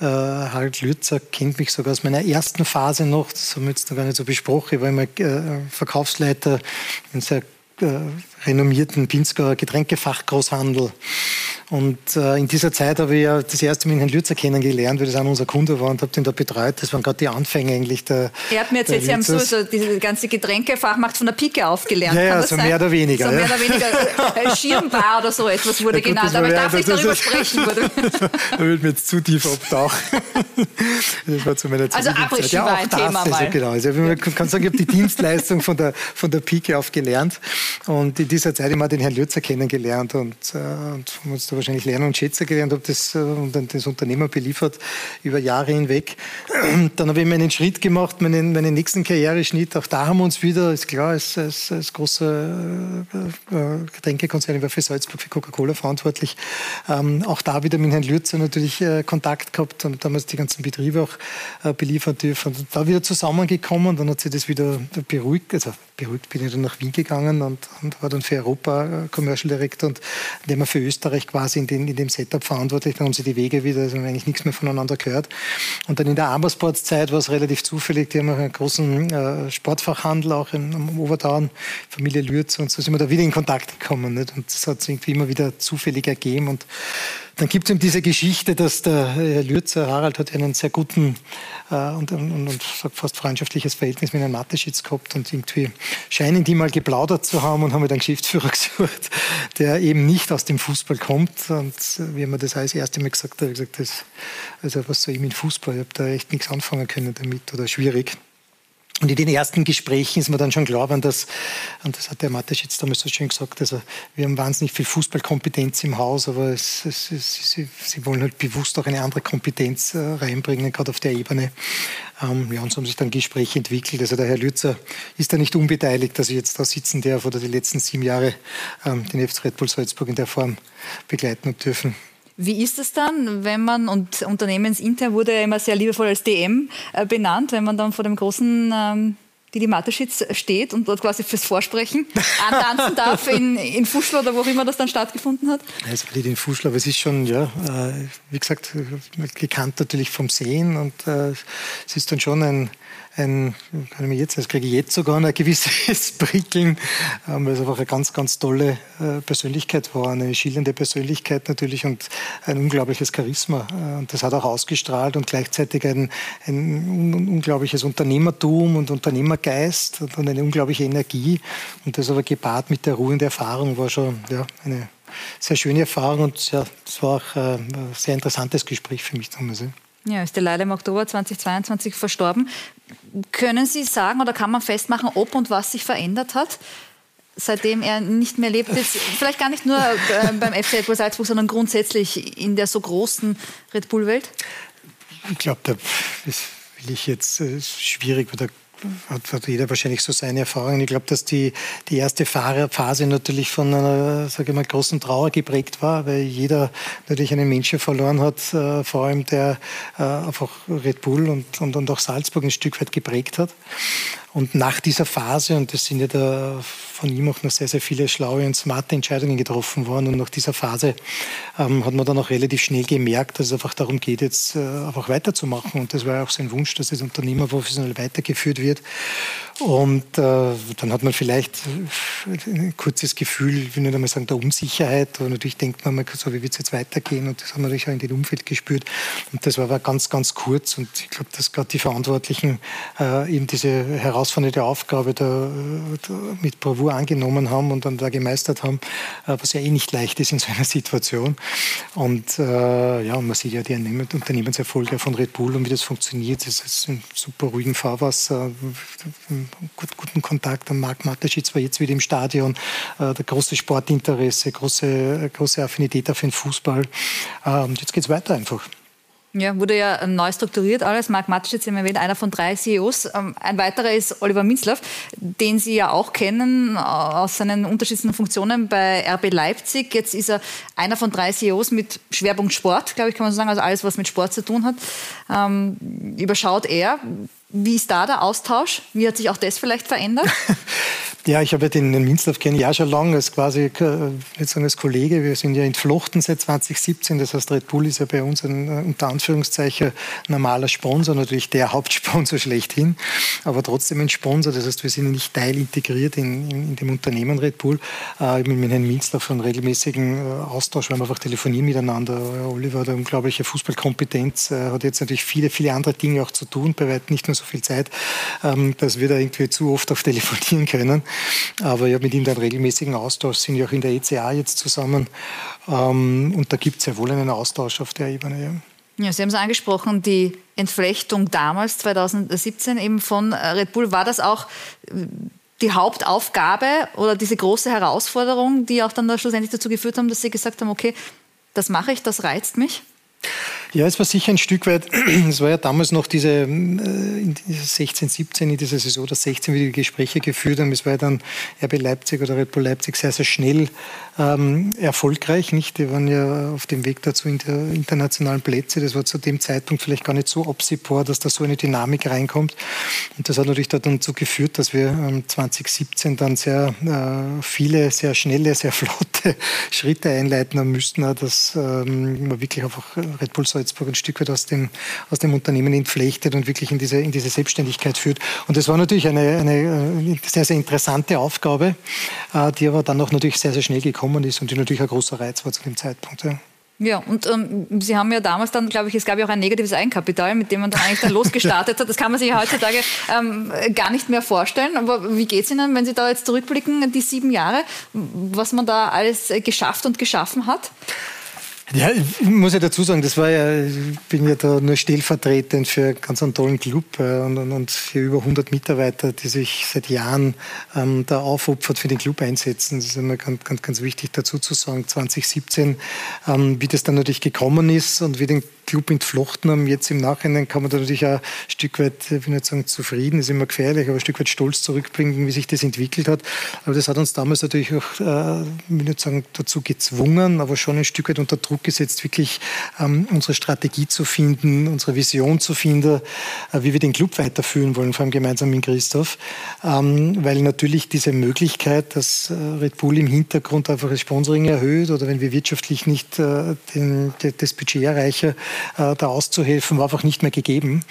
äh, Harald Lützer kennt mich sogar aus meiner ersten Phase noch. Das haben wir jetzt noch gar nicht so besprochen. Ich war immer äh, Verkaufsleiter in sehr äh, renommierten Pinzgauer Getränkefachgroßhandel. Und äh, in dieser Zeit habe ich ja das erste Mal Herrn Lützer kennengelernt, weil das auch unser Kunde war und habe den da betreut. Das waren gerade die Anfänge eigentlich der. Er hat mir erzählt, Sie haben so, so diese ganze Getränkefachmacht von der Pike aufgelernt. Ja, ja, so mehr oder weniger. So mehr oder weniger äh, Schirmbar oder so etwas wurde ja, gut, genannt. Aber ich darf nicht darüber sprechen. da würde mir jetzt zu tief abtauchen. das war zu meiner Zeit. Also Abrisski ja, war ein Thema also, mal. Genau. Also, man kann sagen, ich habe die Dienstleistung von der, von der Pike auf gelernt. Und in dieser Zeit immer den Herrn Lützer kennengelernt und, äh, und haben uns da wahrscheinlich lernen und schätzen gelernt, habe das äh, und das Unternehmer beliefert über Jahre hinweg. Dann habe ich meinen Schritt gemacht, meinen, meinen nächsten Karriereschnitt. Auch da haben wir uns wieder, ist klar, als, als, als großer äh, äh Getränkekonzern, ich war für Salzburg, für Coca-Cola verantwortlich. Ähm, auch da wieder mit Herrn Lützer natürlich äh, Kontakt gehabt und damals die ganzen Betriebe auch äh, beliefert dürfen. Und da wieder zusammengekommen, dann hat sich das wieder beruhigt, also beruhigt bin ich dann nach Wien gegangen und, und war dann für Europa äh, Commercial Director und dem wir für Österreich quasi in, den, in dem Setup verantwortlich. Dann haben sie die Wege wieder, also eigentlich nichts mehr voneinander gehört. Und dann in der Amersports-Zeit war es relativ zufällig, die haben einen großen äh, Sportfachhandel auch in, am Familie Lürz und so sind wir da wieder in Kontakt gekommen. Nicht? Und das hat sich irgendwie immer wieder zufällig ergeben und dann gibt es eben diese Geschichte, dass der Herr Lürzer, Harald, hat einen sehr guten äh, und, und, und, fast freundschaftliches Verhältnis mit Herrn Mateschitz gehabt und irgendwie scheinen die mal geplaudert zu haben und haben einen Geschäftsführer gesucht, der eben nicht aus dem Fußball kommt. Und wie haben wir das alles erste Mal gesagt, habe ich gesagt, das, also was soll ich mit Fußball? Ich habe da echt nichts anfangen können damit oder schwierig. Und in den ersten Gesprächen ist mir dann schon geworden, dass, und das hat der Matisch jetzt damals so schön gesagt, also wir haben wahnsinnig viel Fußballkompetenz im Haus, aber es, es, es, sie, sie, wollen halt bewusst auch eine andere Kompetenz äh, reinbringen, gerade auf der Ebene. Ähm, ja, und so haben sich dann Gespräche entwickelt. Also der Herr Lützer ist da nicht unbeteiligt, dass ich jetzt da sitzen darf oder die letzten sieben Jahre ähm, den FC Red Bull Salzburg in der Form begleiten habe dürfen. Wie ist es dann, wenn man, und unternehmensintern wurde ja immer sehr liebevoll als DM äh, benannt, wenn man dann vor dem großen ähm, Didi Mateschitz steht und dort quasi fürs Vorsprechen antanzen darf in, in Fuschl oder wo auch immer das dann stattgefunden hat? Es war nicht in Fuschl, aber es ist schon, ja, äh, wie gesagt, gekannt natürlich vom Sehen und äh, es ist dann schon ein, ein, kann ich mir jetzt, das kriege ich jetzt sogar ein gewisses Prickeln, ähm, weil es einfach eine ganz, ganz tolle äh, Persönlichkeit war, eine schillernde Persönlichkeit natürlich und ein unglaubliches Charisma. Äh, und das hat auch ausgestrahlt und gleichzeitig ein, ein unglaubliches Unternehmertum und Unternehmergeist und eine unglaubliche Energie. Und das aber gepaart mit der Ruhe und der Erfahrung war schon ja, eine sehr schöne Erfahrung und das war auch äh, ein sehr interessantes Gespräch für mich damals. Ja, ist der leider im Oktober 2022 verstorben. Können Sie sagen oder kann man festmachen, ob und was sich verändert hat? seitdem er nicht mehr lebt, ist vielleicht gar nicht nur äh, beim FC Red Bull Salzburg, sondern grundsätzlich in der so großen Red Bull-Welt? Ich glaube, das will ich jetzt äh, schwierig, weil da hat, hat jeder wahrscheinlich so seine Erfahrungen. Ich glaube, dass die, die erste Fahrerphase natürlich von einer sage ich mal, großen Trauer geprägt war, weil jeder natürlich einen Menschen verloren hat, äh, vor allem der äh, einfach Red Bull und, und, und auch Salzburg ein Stück weit geprägt hat. Und nach dieser Phase, und das sind ja da von ihm auch noch sehr, sehr viele schlaue und smarte Entscheidungen getroffen worden. Und nach dieser Phase ähm, hat man dann auch relativ schnell gemerkt, dass es einfach darum geht, jetzt äh, einfach weiterzumachen. Und das war ja auch sein Wunsch, dass das Unternehmen professionell weitergeführt wird. Und äh, dann hat man vielleicht ein kurzes Gefühl, ich will nicht einmal sagen, der Unsicherheit. Aber natürlich denkt man, so wie wird es jetzt weitergehen? Und das haben wir natürlich auch in dem Umfeld gespürt. Und das war aber ganz, ganz kurz. Und ich glaube, dass gerade die Verantwortlichen äh, eben diese herausfordernde Aufgabe da, da mit Bravour angenommen haben und dann da gemeistert haben, äh, was ja eh nicht leicht ist in so einer Situation. Und äh, ja, und man sieht ja die Unternehmenserfolge von Red Bull und wie das funktioniert. Das ist ein super ruhigen Fahrwasser gut, guten Kontakt. an Marc Mateschitz war jetzt wieder im Stadion. Äh, der große Sportinteresse, große, große Affinität auf den Fußball. Äh, und jetzt geht es weiter einfach. Ja, wurde ja neu strukturiert alles. Marc Mateschitz, haben erwähnt, einer von drei CEOs. Ähm, ein weiterer ist Oliver Minzlaff, den Sie ja auch kennen äh, aus seinen unterschiedlichen Funktionen bei RB Leipzig. Jetzt ist er einer von drei CEOs mit Schwerpunkt Sport, glaube ich, kann man so sagen. Also alles, was mit Sport zu tun hat, ähm, überschaut er. Wie ist da der Austausch? Wie hat sich auch das vielleicht verändert? Ja, ich habe den, den Minzlaff kenne ja schon lange als quasi, äh, jetzt sagen als Kollege. Wir sind ja entflochten seit 2017. Das heißt, Red Bull ist ja bei uns ein äh, unter Anführungszeichen normaler Sponsor, natürlich der Hauptsponsor schlechthin, aber trotzdem ein Sponsor. Das heißt, wir sind nicht teilintegriert in, in, in dem Unternehmen Red Bull. Äh, ich bin mit Herrn Minzlaff einen regelmäßigen äh, Austausch, weil wir einfach telefonieren miteinander. Oliver hat eine unglaubliche Fußballkompetenz, äh, hat jetzt natürlich viele, viele andere Dinge auch zu tun, bei weitem nicht nur so viel Zeit, ähm, dass wir da irgendwie zu oft auf telefonieren können. Aber ich habe mit ihm dann regelmäßigen Austausch, sind ja auch in der ECA jetzt zusammen. Ähm, und da gibt es ja wohl einen Austausch auf der Ebene. Ja. ja, Sie haben es angesprochen, die Entflechtung damals, 2017 eben von Red Bull. War das auch äh, die Hauptaufgabe oder diese große Herausforderung, die auch dann da schlussendlich dazu geführt haben, dass Sie gesagt haben, okay, das mache ich, das reizt mich? Ja, es war sicher ein Stück weit, es war ja damals noch diese, äh, in 16, 17, in dieser Saison, das 16, wie die Gespräche geführt haben. Es war ja dann RB Leipzig oder Red Bull Leipzig sehr, sehr schnell ähm, erfolgreich. Nicht? Die waren ja auf dem Weg dazu in der internationalen Plätze. Das war zu dem Zeitpunkt vielleicht gar nicht so absehbar, dass da so eine Dynamik reinkommt. Und das hat natürlich dazu geführt, dass wir ähm, 2017 dann sehr äh, viele, sehr schnelle, sehr flotte Schritte einleiten haben müssten, dass ähm, man wirklich einfach Red Bull Salzburg ein Stück weit aus dem, aus dem Unternehmen entflechtet und wirklich in diese, in diese Selbstständigkeit führt. Und das war natürlich eine, eine äh, sehr, sehr interessante Aufgabe, äh, die aber dann auch natürlich sehr, sehr schnell gekommen ist und die natürlich ein großer Reiz war zu dem Zeitpunkt. Ja. Ja, und ähm, Sie haben ja damals dann, glaube ich, es gab ja auch ein negatives Eigenkapital, mit dem man dann eigentlich dann losgestartet hat. Das kann man sich heutzutage ähm, gar nicht mehr vorstellen. Aber wie geht es Ihnen, wenn Sie da jetzt zurückblicken, die sieben Jahre, was man da alles geschafft und geschaffen hat? Ja, ich muss ja dazu sagen, das war ja, ich bin ja da nur stellvertretend für ganz einen tollen Club äh, und, und, für über 100 Mitarbeiter, die sich seit Jahren ähm, da aufopfert für den Club einsetzen. Das ist immer ganz, ganz, ganz wichtig dazu zu sagen. 2017, ähm, wie das dann natürlich gekommen ist und wie den Club entflochten haben. Jetzt im Nachhinein kann man da natürlich auch ein Stück weit, ich will nicht sagen zufrieden, ist immer gefährlich, aber ein Stück weit stolz zurückbringen, wie sich das entwickelt hat. Aber das hat uns damals natürlich auch, äh, ich will nicht sagen dazu gezwungen, aber schon ein Stück weit unter Druck gesetzt, wirklich ähm, unsere Strategie zu finden, unsere Vision zu finden, äh, wie wir den Club weiterführen wollen, vor allem gemeinsam mit Christoph. Ähm, weil natürlich diese Möglichkeit, dass äh, Red Bull im Hintergrund einfach das Sponsoring erhöht oder wenn wir wirtschaftlich nicht äh, den, das Budget erreichen, äh, da auszuhelfen, war einfach nicht mehr gegeben.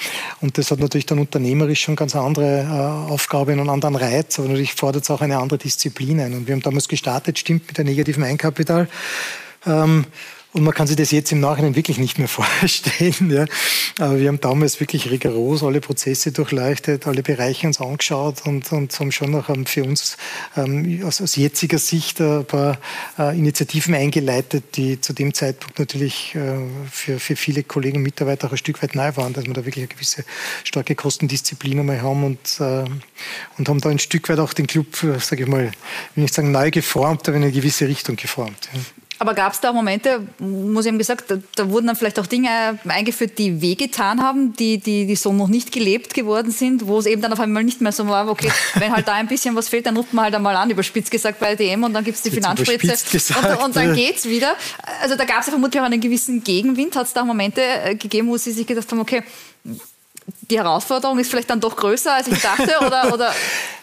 Und das hat natürlich dann unternehmerisch schon ganz andere äh, Aufgaben und einen anderen Reiz, aber natürlich fordert es auch eine andere Disziplin ein. Und wir haben damals gestartet, stimmt, mit einem negativen Eigenkapital. Ähm, und man kann sich das jetzt im Nachhinein wirklich nicht mehr vorstellen. Ja. Aber wir haben damals wirklich rigoros alle Prozesse durchleuchtet, alle Bereiche uns angeschaut und, und haben schon noch ähm, für uns ähm, aus, aus, jetziger Sicht ein paar äh, Initiativen eingeleitet, die zu dem Zeitpunkt natürlich äh, für, für viele Kollegen und Mitarbeiter auch ein Stück weit neu waren, dass wir da wirklich eine gewisse starke Kostendisziplin einmal haben und, äh, und haben da ein Stück weit auch den Club, äh, sage ich mal, will nicht sagen neu geformt, aber in eine gewisse Richtung geformt. Ja. Aber gab es da Momente, muss ich eben gesagt, da, da, wurden dann vielleicht auch Dinge eingeführt, die wehgetan haben, die, die, die so noch nicht gelebt geworden sind, wo es eben dann auf einmal nicht mehr so war, okay, wenn halt da ein bisschen was fehlt, dann ruft man halt einmal an, überspitzt gesagt bei DM und dann gibt es die Finanzspritze und, und, dann geht es wieder. Also da gab es ja vermutlich auch einen gewissen Gegenwind. Hat es da Momente äh, gegeben, wo Sie sich gedacht haben, okay, die Herausforderung ist vielleicht dann doch größer, als ich dachte? Oder, oder?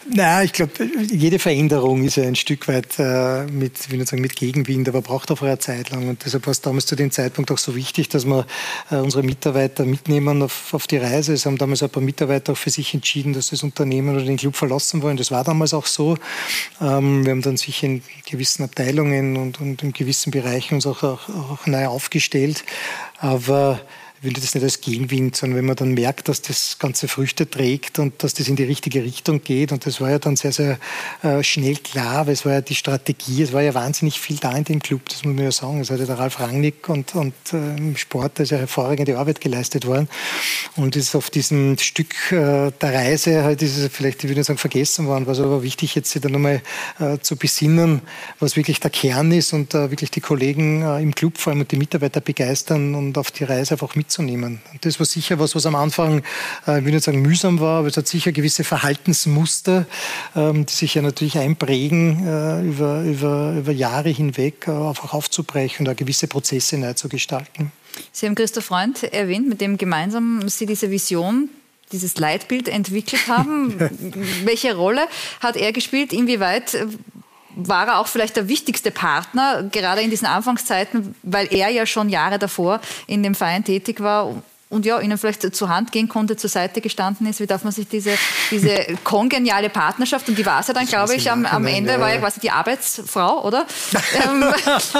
naja, ich glaube, jede Veränderung ist ja ein Stück weit äh, mit, wie sagen, mit Gegenwind, aber braucht auch eine Zeit lang. Und deshalb war es damals zu dem Zeitpunkt auch so wichtig, dass wir äh, unsere Mitarbeiter mitnehmen auf, auf die Reise. Es haben damals ein paar Mitarbeiter auch für sich entschieden, dass das Unternehmen oder den Club verlassen wollen. Das war damals auch so. Ähm, wir haben dann sich in gewissen Abteilungen und, und in gewissen Bereichen uns auch, auch, auch neu aufgestellt. Aber will das nicht als Gegenwind, sondern wenn man dann merkt, dass das Ganze Früchte trägt und dass das in die richtige Richtung geht. Und das war ja dann sehr, sehr äh, schnell klar, weil es war ja die Strategie, es war ja wahnsinnig viel da in dem Club, das muss man ja sagen. Es hat ja der Ralf Rangnick und, und äh, im Sport, da ist ja hervorragende Arbeit geleistet worden. Und ist auf diesem Stück äh, der Reise halt ist es vielleicht, ich würde sagen, vergessen worden, war es aber wichtig, jetzt sich dann nochmal zu besinnen, was wirklich der Kern ist und wirklich die Kollegen im Club vor allem und die Mitarbeiter begeistern und auf die Reise einfach mit mitzunehmen. Und das war sicher was, was am Anfang, äh, ich will nicht sagen mühsam war, aber es hat sicher gewisse Verhaltensmuster, ähm, die sich ja natürlich einprägen äh, über, über, über Jahre hinweg, äh, einfach aufzubrechen und auch gewisse Prozesse neu zu gestalten. Sie haben Christoph Freund erwähnt, mit dem gemeinsam Sie diese Vision dieses Leitbild entwickelt haben. Welche Rolle hat er gespielt? Inwieweit war er auch vielleicht der wichtigste Partner, gerade in diesen Anfangszeiten, weil er ja schon Jahre davor in dem Verein tätig war und ja, ihnen vielleicht zur Hand gehen konnte, zur Seite gestanden ist. Wie darf man sich diese, diese kongeniale Partnerschaft, und die war es ja dann, glaube ich, am, am Ende, war ja quasi die Arbeitsfrau, oder? ähm,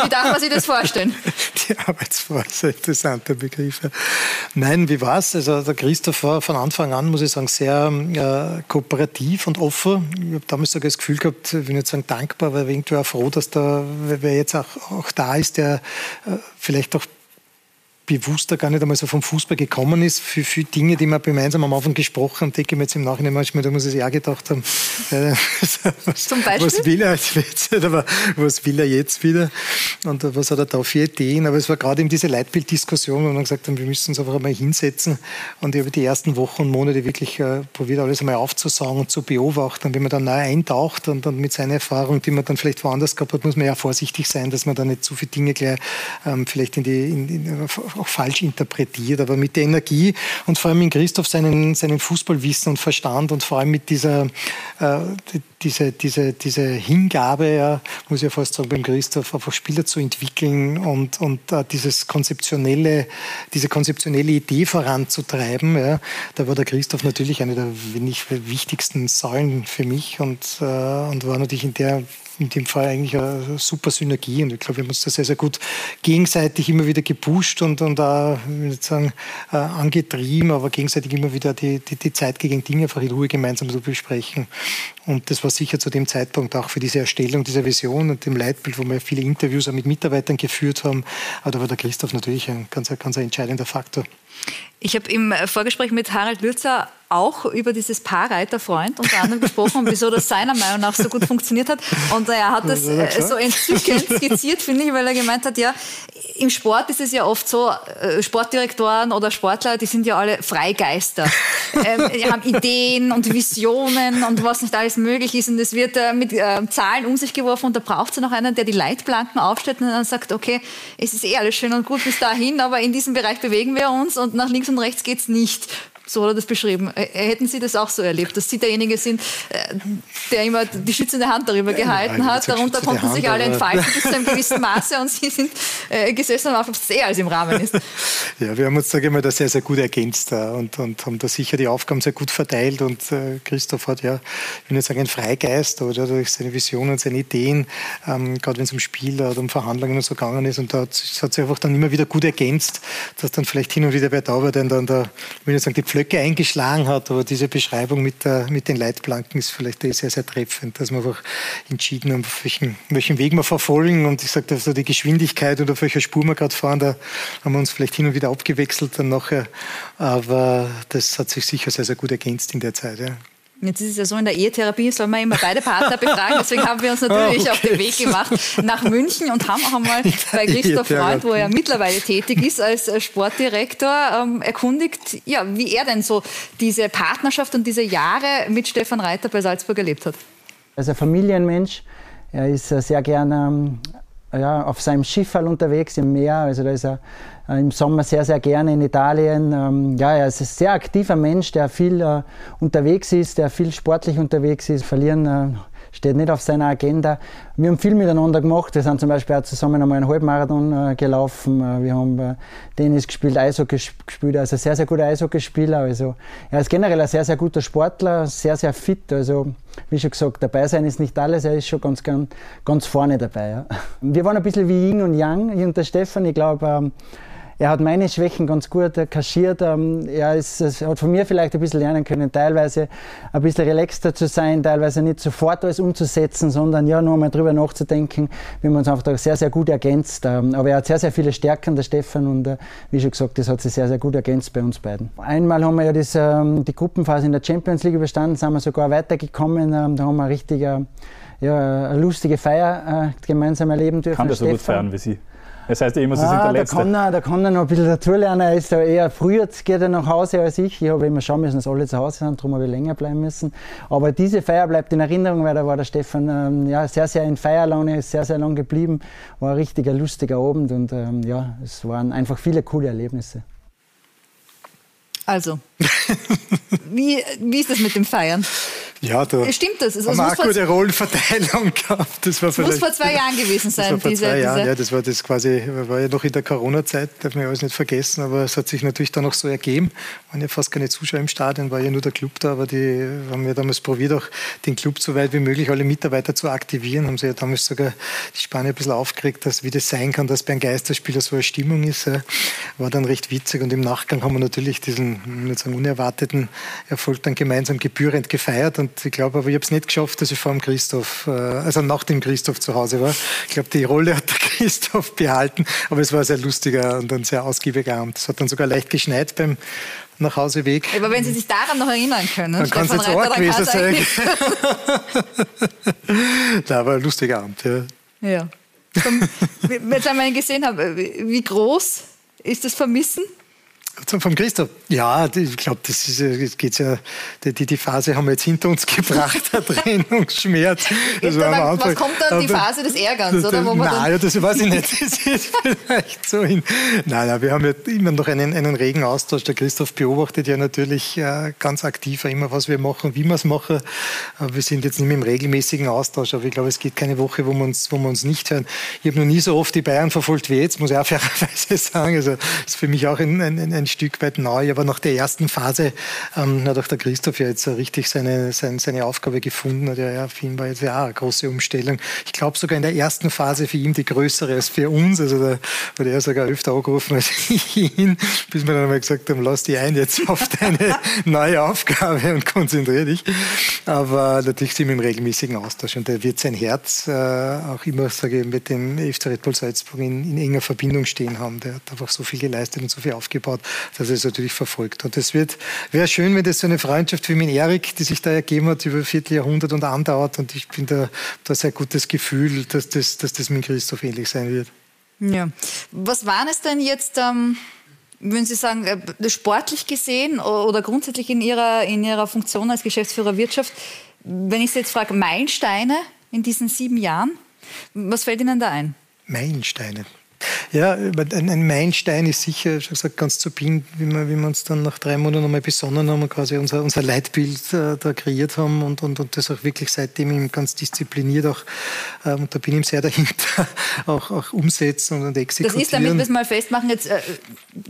wie darf man sich das vorstellen? Die Arbeitsfrau ist ein interessanter Begriff. Nein, wie war es? Also der Christoph war von Anfang an, muss ich sagen, sehr äh, kooperativ und offen. Ich habe damals sogar das Gefühl gehabt, ich will nicht sagen dankbar, aber irgendwie auch froh, dass da, wer jetzt auch, auch da ist, der äh, vielleicht auch bewusster gar nicht einmal so vom Fußball gekommen ist. Für, für Dinge, die wir gemeinsam am Anfang gesprochen haben, denke ich mir jetzt im Nachhinein manchmal, da muss ich ja gedacht haben, äh, was, Zum Beispiel? was will er jetzt, aber was will er jetzt wieder und was hat er da für Ideen. Aber es war gerade eben diese Leitbilddiskussion, wo wir gesagt haben, wir müssen uns einfach einmal hinsetzen und über die ersten Wochen und Monate wirklich äh, probiert, alles einmal aufzusagen und zu beobachten. Wenn man dann neu eintaucht und dann mit seiner Erfahrung, die man dann vielleicht woanders gehabt hat, muss man ja vorsichtig sein, dass man da nicht zu viele Dinge gleich ähm, vielleicht in die, in, in, auch falsch interpretiert, aber mit der Energie und vor allem in Christoph seinen, seinen Fußballwissen und Verstand und vor allem mit dieser, äh, diese, diese, diese Hingabe, ja, muss ich ja fast sagen, beim Christoph, einfach Spieler zu entwickeln und, und äh, dieses konzeptionelle, diese konzeptionelle Idee voranzutreiben. Ja, da war der Christoph natürlich eine der wichtigsten Säulen für mich und, äh, und war natürlich in der in dem Fall eigentlich eine super Synergie. Und ich glaube, wir haben uns da sehr, sehr gut gegenseitig immer wieder gepusht und, und auch, ich nicht sagen, äh, angetrieben, aber gegenseitig immer wieder die, die, die Zeit gegen Dinge einfach in Ruhe gemeinsam zu besprechen. Und das war sicher zu dem Zeitpunkt auch für diese Erstellung dieser Vision und dem Leitbild, wo wir viele Interviews auch mit Mitarbeitern geführt haben. Aber da war der Christoph natürlich ein ganz, ganz entscheidender Faktor. Ich habe im Vorgespräch mit Harald Lürzer auch über dieses Paar Reiterfreund unter anderem gesprochen, wieso das seiner Meinung nach so gut funktioniert hat. Und er hat das äh, so entzückend skizziert, finde ich, weil er gemeint hat, ja, im Sport ist es ja oft so, äh, Sportdirektoren oder Sportler, die sind ja alle Freigeister. ähm, die haben Ideen und Visionen und was nicht alles möglich ist. Und es wird äh, mit äh, Zahlen um sich geworfen und da braucht es noch einen, der die Leitplanken aufstellt und dann sagt, okay, es ist eh alles schön und gut bis dahin, aber in diesem Bereich bewegen wir uns und nach links und rechts geht es nicht. So hat er das beschrieben. Hätten Sie das auch so erlebt, dass Sie derjenige sind, äh, der immer die schützende Hand darüber gehalten hat? Darunter konnten Hand, sich alle entfalten bis zu einem gewissen Maße und Sie sind äh, gesessen und auf sehr als im Rahmen ist. Ja, wir haben uns, sage ich mal, da sehr, sehr gut ergänzt und, und haben da sicher die Aufgaben sehr gut verteilt. Und äh, Christoph hat ja, ich will nicht sagen, ein Freigeist, aber durch seine Visionen, seine Ideen, ähm, gerade wenn es um Spiel oder um Verhandlungen und so gegangen ist. Und da hat, hat sich einfach dann immer wieder gut ergänzt, dass dann vielleicht hin und wieder wer da war, dann da, ich will nicht sagen, die Pflöcke Blöcke eingeschlagen hat, aber diese Beschreibung mit, der, mit den Leitplanken ist vielleicht sehr, sehr treffend, dass man einfach entschieden haben, welchen, welchen Weg wir verfolgen und ich sage, also die Geschwindigkeit oder auf welcher Spur wir gerade fahren, da haben wir uns vielleicht hin und wieder abgewechselt dann nachher, aber das hat sich sicher sehr, sehr gut ergänzt in der Zeit. Ja. Jetzt ist es ja so, in der Ehetherapie soll man immer beide Partner befragen. Deswegen haben wir uns natürlich okay. auf den Weg gemacht nach München und haben auch einmal bei Christoph Freund, wo er mittlerweile tätig ist als äh, Sportdirektor, ähm, erkundigt, ja, wie er denn so diese Partnerschaft und diese Jahre mit Stefan Reiter bei Salzburg erlebt hat. Er ist ein Familienmensch. Er ist äh, sehr gerne ähm, ja, auf seinem Schiff unterwegs im Meer. Also da ist er im Sommer sehr, sehr gerne in Italien. Ähm, ja, er ist ein sehr aktiver Mensch, der viel äh, unterwegs ist, der viel sportlich unterwegs ist. Verlieren äh, steht nicht auf seiner Agenda. Wir haben viel miteinander gemacht. Wir sind zum Beispiel auch zusammen einmal einen Halbmarathon äh, gelaufen. Äh, wir haben äh, Tennis gespielt, Eishockey gespielt. Also sehr, sehr guter Eishockeyspieler. Also er ist generell ein sehr, sehr guter Sportler, sehr, sehr fit. Also wie schon gesagt, dabei sein ist nicht alles. Er ist schon ganz, ganz, ganz vorne dabei. Ja. Wir waren ein bisschen wie Yin und Yang, ich und der Stefan. Ich glaube, ähm, er hat meine Schwächen ganz gut kaschiert. Ähm, er, ist, er hat von mir vielleicht ein bisschen lernen können, teilweise ein bisschen relaxter zu sein, teilweise nicht sofort alles umzusetzen, sondern ja, nur mal drüber nachzudenken, wie man uns einfach sehr, sehr gut ergänzt. Ähm, aber er hat sehr, sehr viele Stärken, der Stefan, und äh, wie schon gesagt, das hat sich sehr, sehr gut ergänzt bei uns beiden. Einmal haben wir ja das, ähm, die Gruppenphase in der Champions League überstanden, sind wir sogar weitergekommen. Da haben wir richtig ja, eine lustige Feier äh, gemeinsam erleben dürfen. Kann der so gut feiern wie Sie? Das heißt immer, Sie ah, sind der da. Kann er, da kann er noch ein bisschen dazulernen. Er ist ja eher früher geht er nach Hause als ich. Ich habe immer schauen müssen, dass alle zu Hause sind, darum habe ich länger bleiben müssen. Aber diese Feier bleibt in Erinnerung, weil da war der Stefan ähm, ja, sehr, sehr in Feierlaune, ist sehr, sehr lang geblieben. War ein richtiger lustiger Abend und ähm, ja, es waren einfach viele coole Erlebnisse. Also, wie, wie ist das mit dem Feiern? Ja, da Stimmt das? Also, haben wir auch gute Rollenverteilung gehabt. Das, war das muss vor zwei Jahren gewesen sein. Das war vor diese, zwei Jahren, ja. Das war das quasi, war ja noch in der Corona-Zeit, darf man ja alles nicht vergessen, aber es hat sich natürlich dann noch so ergeben. Waren ja fast keine Zuschauer im Stadion, war ja nur der Club da, aber die haben ja damals probiert, auch den Club so weit wie möglich alle Mitarbeiter zu aktivieren. Haben sie ja damals sogar die Spanier ein bisschen aufgeregt, dass wie das sein kann, dass bei einem Geisterspieler so eine Stimmung ist. War dann recht witzig und im Nachgang haben wir natürlich diesen, nicht sagen, unerwarteten Erfolg dann gemeinsam gebührend gefeiert und ich glaube aber, ich habe es nicht geschafft, dass ich vor dem Christoph, äh, also nach dem Christoph zu Hause war. Ich glaube, die Rolle hat der Christoph behalten, aber es war ein sehr lustiger und ein sehr ausgiebiger Abend. Es hat dann sogar leicht geschneit beim Nachhauseweg. Aber wenn Sie sich daran noch erinnern können, dann kann es jetzt auch gewesen sein. da war ein lustiger Abend, ja. Ja. Jetzt einmal gesehen habe, wie groß ist das Vermissen? Vom Christoph? Ja, ich glaube, das ist es geht ja, die, die Phase haben wir jetzt hinter uns gebracht, der Trennungsschmerz. Das war am Anfang, was kommt dann die Phase des Ärgerns, oder? Wo nein, das weiß ich nicht. Das ist vielleicht so hin. Nein, nein, wir haben ja immer noch einen, einen regen Austausch. Der Christoph beobachtet ja natürlich äh, ganz aktiv immer, was wir machen, wie wir es machen. Aber wir sind jetzt nicht mehr im regelmäßigen Austausch, aber ich glaube, es geht keine Woche, wo wir uns, wo wir uns nicht hören. Ich habe noch nie so oft die Bayern verfolgt wie jetzt, muss ich auch fairerweise sagen. Also, das ist für mich auch ein, ein, ein Stück weit neu, aber nach der ersten Phase ähm, hat auch der Christoph ja jetzt richtig seine, seine, seine Aufgabe gefunden. Hat ja, ja, für ihn war jetzt ja eine große Umstellung. Ich glaube sogar in der ersten Phase für ihn die größere als für uns. Also da wurde er sogar öfter angerufen als ich ihn, bis wir dann einmal gesagt haben, lass dich ein jetzt auf deine neue Aufgabe und konzentriere dich. Aber natürlich sind wir im regelmäßigen Austausch und da wird sein Herz äh, auch immer, sage ich, mit dem FC Red Bull Salzburg in, in enger Verbindung stehen haben. Der hat einfach so viel geleistet und so viel aufgebaut, dass er es natürlich verfolgt. Und es wäre schön, wenn das so eine Freundschaft wie mit Erik, die sich da ergeben hat über Vierteljahrhundert und andauert. Und ich bin da, da sehr gutes Gefühl, dass das, dass das mit Christoph ähnlich sein wird. Ja. Was waren es denn jetzt, ähm, würden Sie sagen, äh, sportlich gesehen oder grundsätzlich in Ihrer, in Ihrer Funktion als Geschäftsführer Wirtschaft, wenn ich Sie jetzt frage, Meilensteine in diesen sieben Jahren, was fällt Ihnen da ein? Meilensteine. Ja, ein Meilenstein ist sicher, schon gesagt, ganz zu Beginn, wie wir, wie wir uns dann nach drei Monaten nochmal besonnen haben und quasi unser, unser Leitbild äh, da kreiert haben und, und, und das auch wirklich seitdem ganz diszipliniert auch, äh, und da bin ich sehr dahinter, auch, auch umsetzen und exekutieren. Das ist, damit wir es mal festmachen, jetzt äh,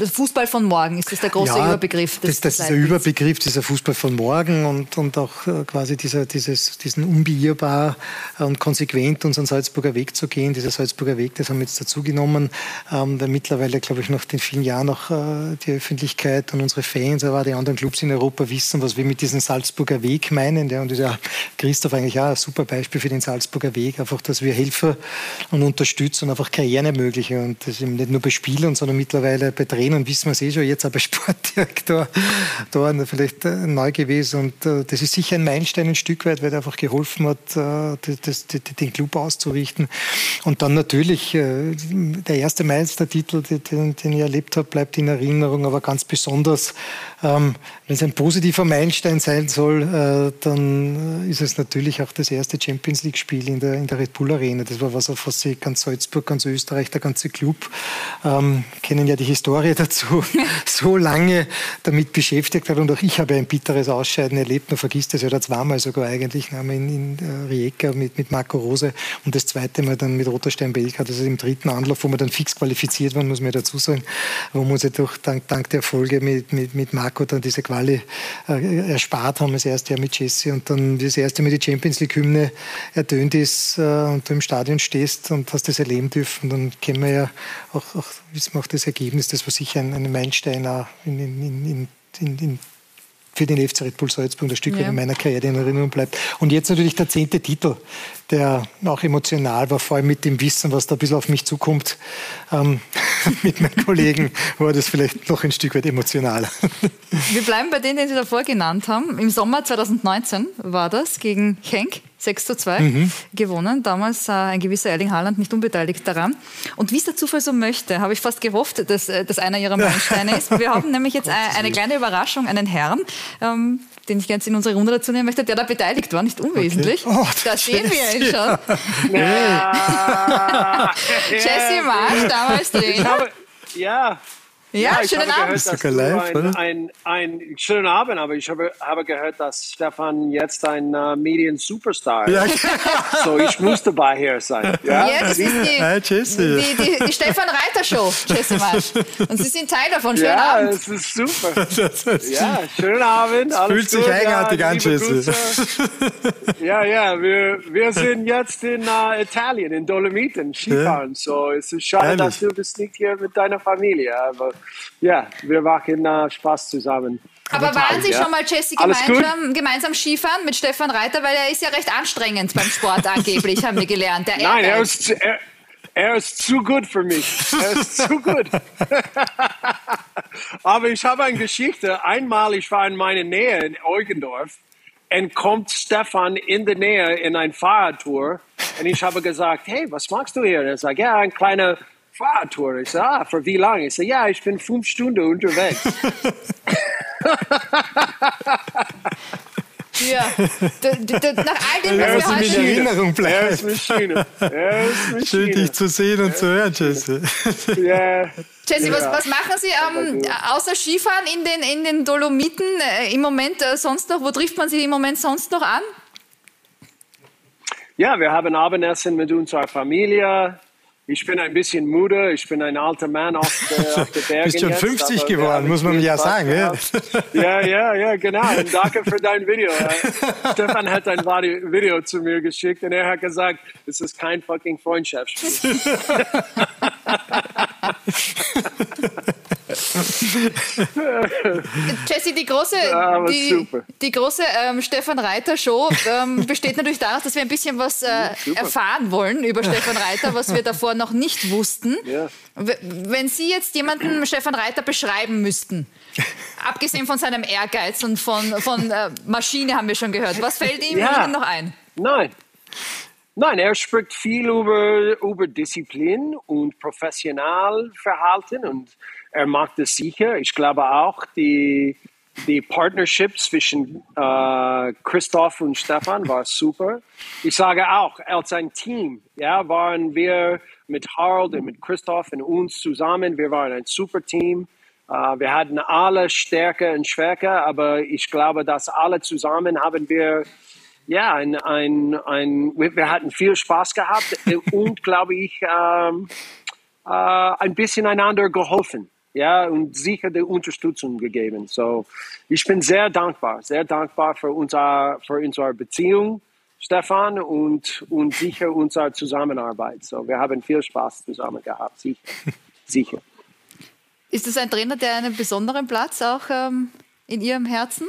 Fußball von morgen, ist das der große ja, Überbegriff? Des, das, das ist der Überbegriff, dieser Fußball von morgen und, und auch äh, quasi dieser, dieses, diesen unbeirrbar und konsequent unseren Salzburger Weg zu gehen. Dieser Salzburger Weg, das haben wir jetzt dazu genommen. ähm, weil mittlerweile, glaube ich, nach den vielen Jahren auch äh, die Öffentlichkeit und unsere Fans, aber die anderen Clubs in Europa wissen, was wir mit diesem Salzburger Weg meinen. Ja, und ist ja Christoph eigentlich auch ein super Beispiel für den Salzburger Weg, einfach, dass wir helfen und unterstützen und einfach Karrieren ermöglichen. Und das eben nicht nur bei Spielern, sondern mittlerweile bei Trainern wissen wir es eh schon, jetzt bei Sportdirektor da vielleicht äh, neu gewesen. Und äh, das ist sicher ein Meilenstein ein Stück weit, weil er einfach geholfen hat, äh, das, das, den Club auszurichten. Und dann natürlich der erste Meistertitel, den, den ich erlebt habe, bleibt in Erinnerung, aber ganz besonders, wenn es ein positiver Meilenstein sein soll, äh, dann ist es natürlich auch das erste Champions League-Spiel in der, in der Red Bull Arena. Das war was, auf was sich ganz Salzburg, ganz Österreich, der ganze Club ähm, kennen ja die Historie dazu, so lange damit beschäftigt hat. Und auch ich habe ein bitteres Ausscheiden erlebt. Man vergisst das ja da zweimal sogar eigentlich. In, in äh, Rijeka mit, mit Marco Rose und das zweite Mal dann mit Rotterstein Belgrad. Also im dritten Anlauf, wo wir dann fix qualifiziert waren, muss man dazu sagen, wo uns ja doch dank, dank der Erfolge mit, mit, mit Marco dann diese Quali äh, erspart haben, das erste Jahr mit Jesse und dann das erste Mal die Champions League-Hymne ertönt ist äh, und du im Stadion stehst und hast das erleben dürfen, dann kennen wir ja auch, auch wissen wir auch das Ergebnis, das war sicher ein, ein Meilenstein in, in, in, in für den FC Red Bull Salzburg ein Stück ja. in meiner Karriere in Erinnerung bleibt. Und jetzt natürlich der zehnte Titel, der auch emotional war, vor allem mit dem Wissen, was da ein bisschen auf mich zukommt. Ähm, mit meinen Kollegen war das vielleicht noch ein Stück weit emotionaler. Wir bleiben bei denen, den Sie davor genannt haben. Im Sommer 2019 war das gegen Henk. 6 zu 2 mhm. gewonnen. Damals äh, ein gewisser Erling Haaland nicht unbeteiligt daran. Und wie es der Zufall so möchte, habe ich fast gehofft, dass äh, das einer ihrer Meilensteine ist. Wir haben nämlich jetzt eine, eine kleine Überraschung, einen Herrn, ähm, den ich gerne in unsere Runde dazu nehmen möchte, der da beteiligt war, nicht unwesentlich. Okay. Oh, da sehen wir ihn schon. Ja. Jesse Marsch, damals Trainer. Ja, ja, ja schönen Abend. Gehört, dass live, ein, ein, ein, ein, schönen Abend, aber ich habe, habe gehört, dass Stefan jetzt ein uh, Medien-Superstar ist. Ja. so, ich muss dabei hier sein. Ja, ja das ist die, Hi, die, die, die, Stefan Reiter Show. Und Sie sind Teil davon. Schönen ja, Abend. Ja, es ist super. ja, schönen Abend. Alles fühlt sich eigenartig an, Jesse. ja, ja, wir, wir sind jetzt in uh, Italien, in Dolomiten, Skifahren. So, es ist schade, Ehrlich? dass du bist nicht hier mit deiner Familie, aber ja, wir machen äh, Spaß zusammen. Aber waren Sie schon mal, Jesse, gemeinsam, gemeinsam Skifahren mit Stefan Reiter? Weil er ist ja recht anstrengend beim Sport angeblich, haben wir gelernt. Der Nein, er ist, er, er ist zu gut für mich. Er ist zu gut. Aber ich habe eine Geschichte. Einmal, ich war in meiner Nähe in Eugendorf und kommt Stefan in der Nähe in ein Fahrradtour. Und ich habe gesagt, hey, was machst du hier? Und er sagt, ja, ein kleiner Fahrradtour. Ich sage, ah, für wie lange? Ich sage, ja, ich bin fünf Stunden unterwegs. Ja, nach all dem, was wir heute... in Erinnerung bleiben. Er ist Maschine. Er ist Maschine. Schön, dich zu sehen und zu hören, Jesse. Ja. Jesse, was, was machen Sie ähm, außer Skifahren in den, in den Dolomiten äh, im Moment äh, sonst noch? Wo trifft man Sie im Moment sonst noch an? Ja, wir haben Abendessen mit unserer Familie. Ich bin ein bisschen müde, ich bin ein alter Mann auf der, auf der Berge. Bist schon 50 jetzt, geworden, muss man ja sagen. Ja. ja, ja, ja, genau. Und danke für dein Video. Stefan hat ein Video zu mir geschickt und er hat gesagt, es ist kein fucking Freundschaftsspiel. Jesse, die große, ja, die, die, große ähm, Stefan Reiter Show ähm, besteht natürlich daraus, dass wir ein bisschen was äh, erfahren wollen über Stefan Reiter, was wir davor noch nicht wussten. Ja. Wenn Sie jetzt jemanden Stefan Reiter beschreiben müssten, abgesehen von seinem Ehrgeiz und von, von äh, Maschine haben wir schon gehört, was fällt ihm ja. Ihnen noch ein? Nein. Nein, er spricht viel über, über Disziplin und Professionalverhalten und er macht es sicher. Ich glaube auch, die, die Partnership zwischen äh, Christoph und Stefan war super. Ich sage auch, als ein Team, ja, waren wir mit Harold und mit Christoph und uns zusammen. Wir waren ein super Team. Uh, wir hatten alle Stärke und Schwäche, aber ich glaube, dass alle zusammen haben wir, ja, ein, ein, ein, wir hatten viel Spaß gehabt und, glaube ich, ähm, äh, ein bisschen einander geholfen ja, und sicher die Unterstützung gegeben. So, ich bin sehr dankbar, sehr dankbar für, unser, für unsere Beziehung, Stefan, und, und sicher unsere Zusammenarbeit. So, wir haben viel Spaß zusammen gehabt, sicher. sicher. Ist das ein Trainer, der einen besonderen Platz auch ähm, in Ihrem Herzen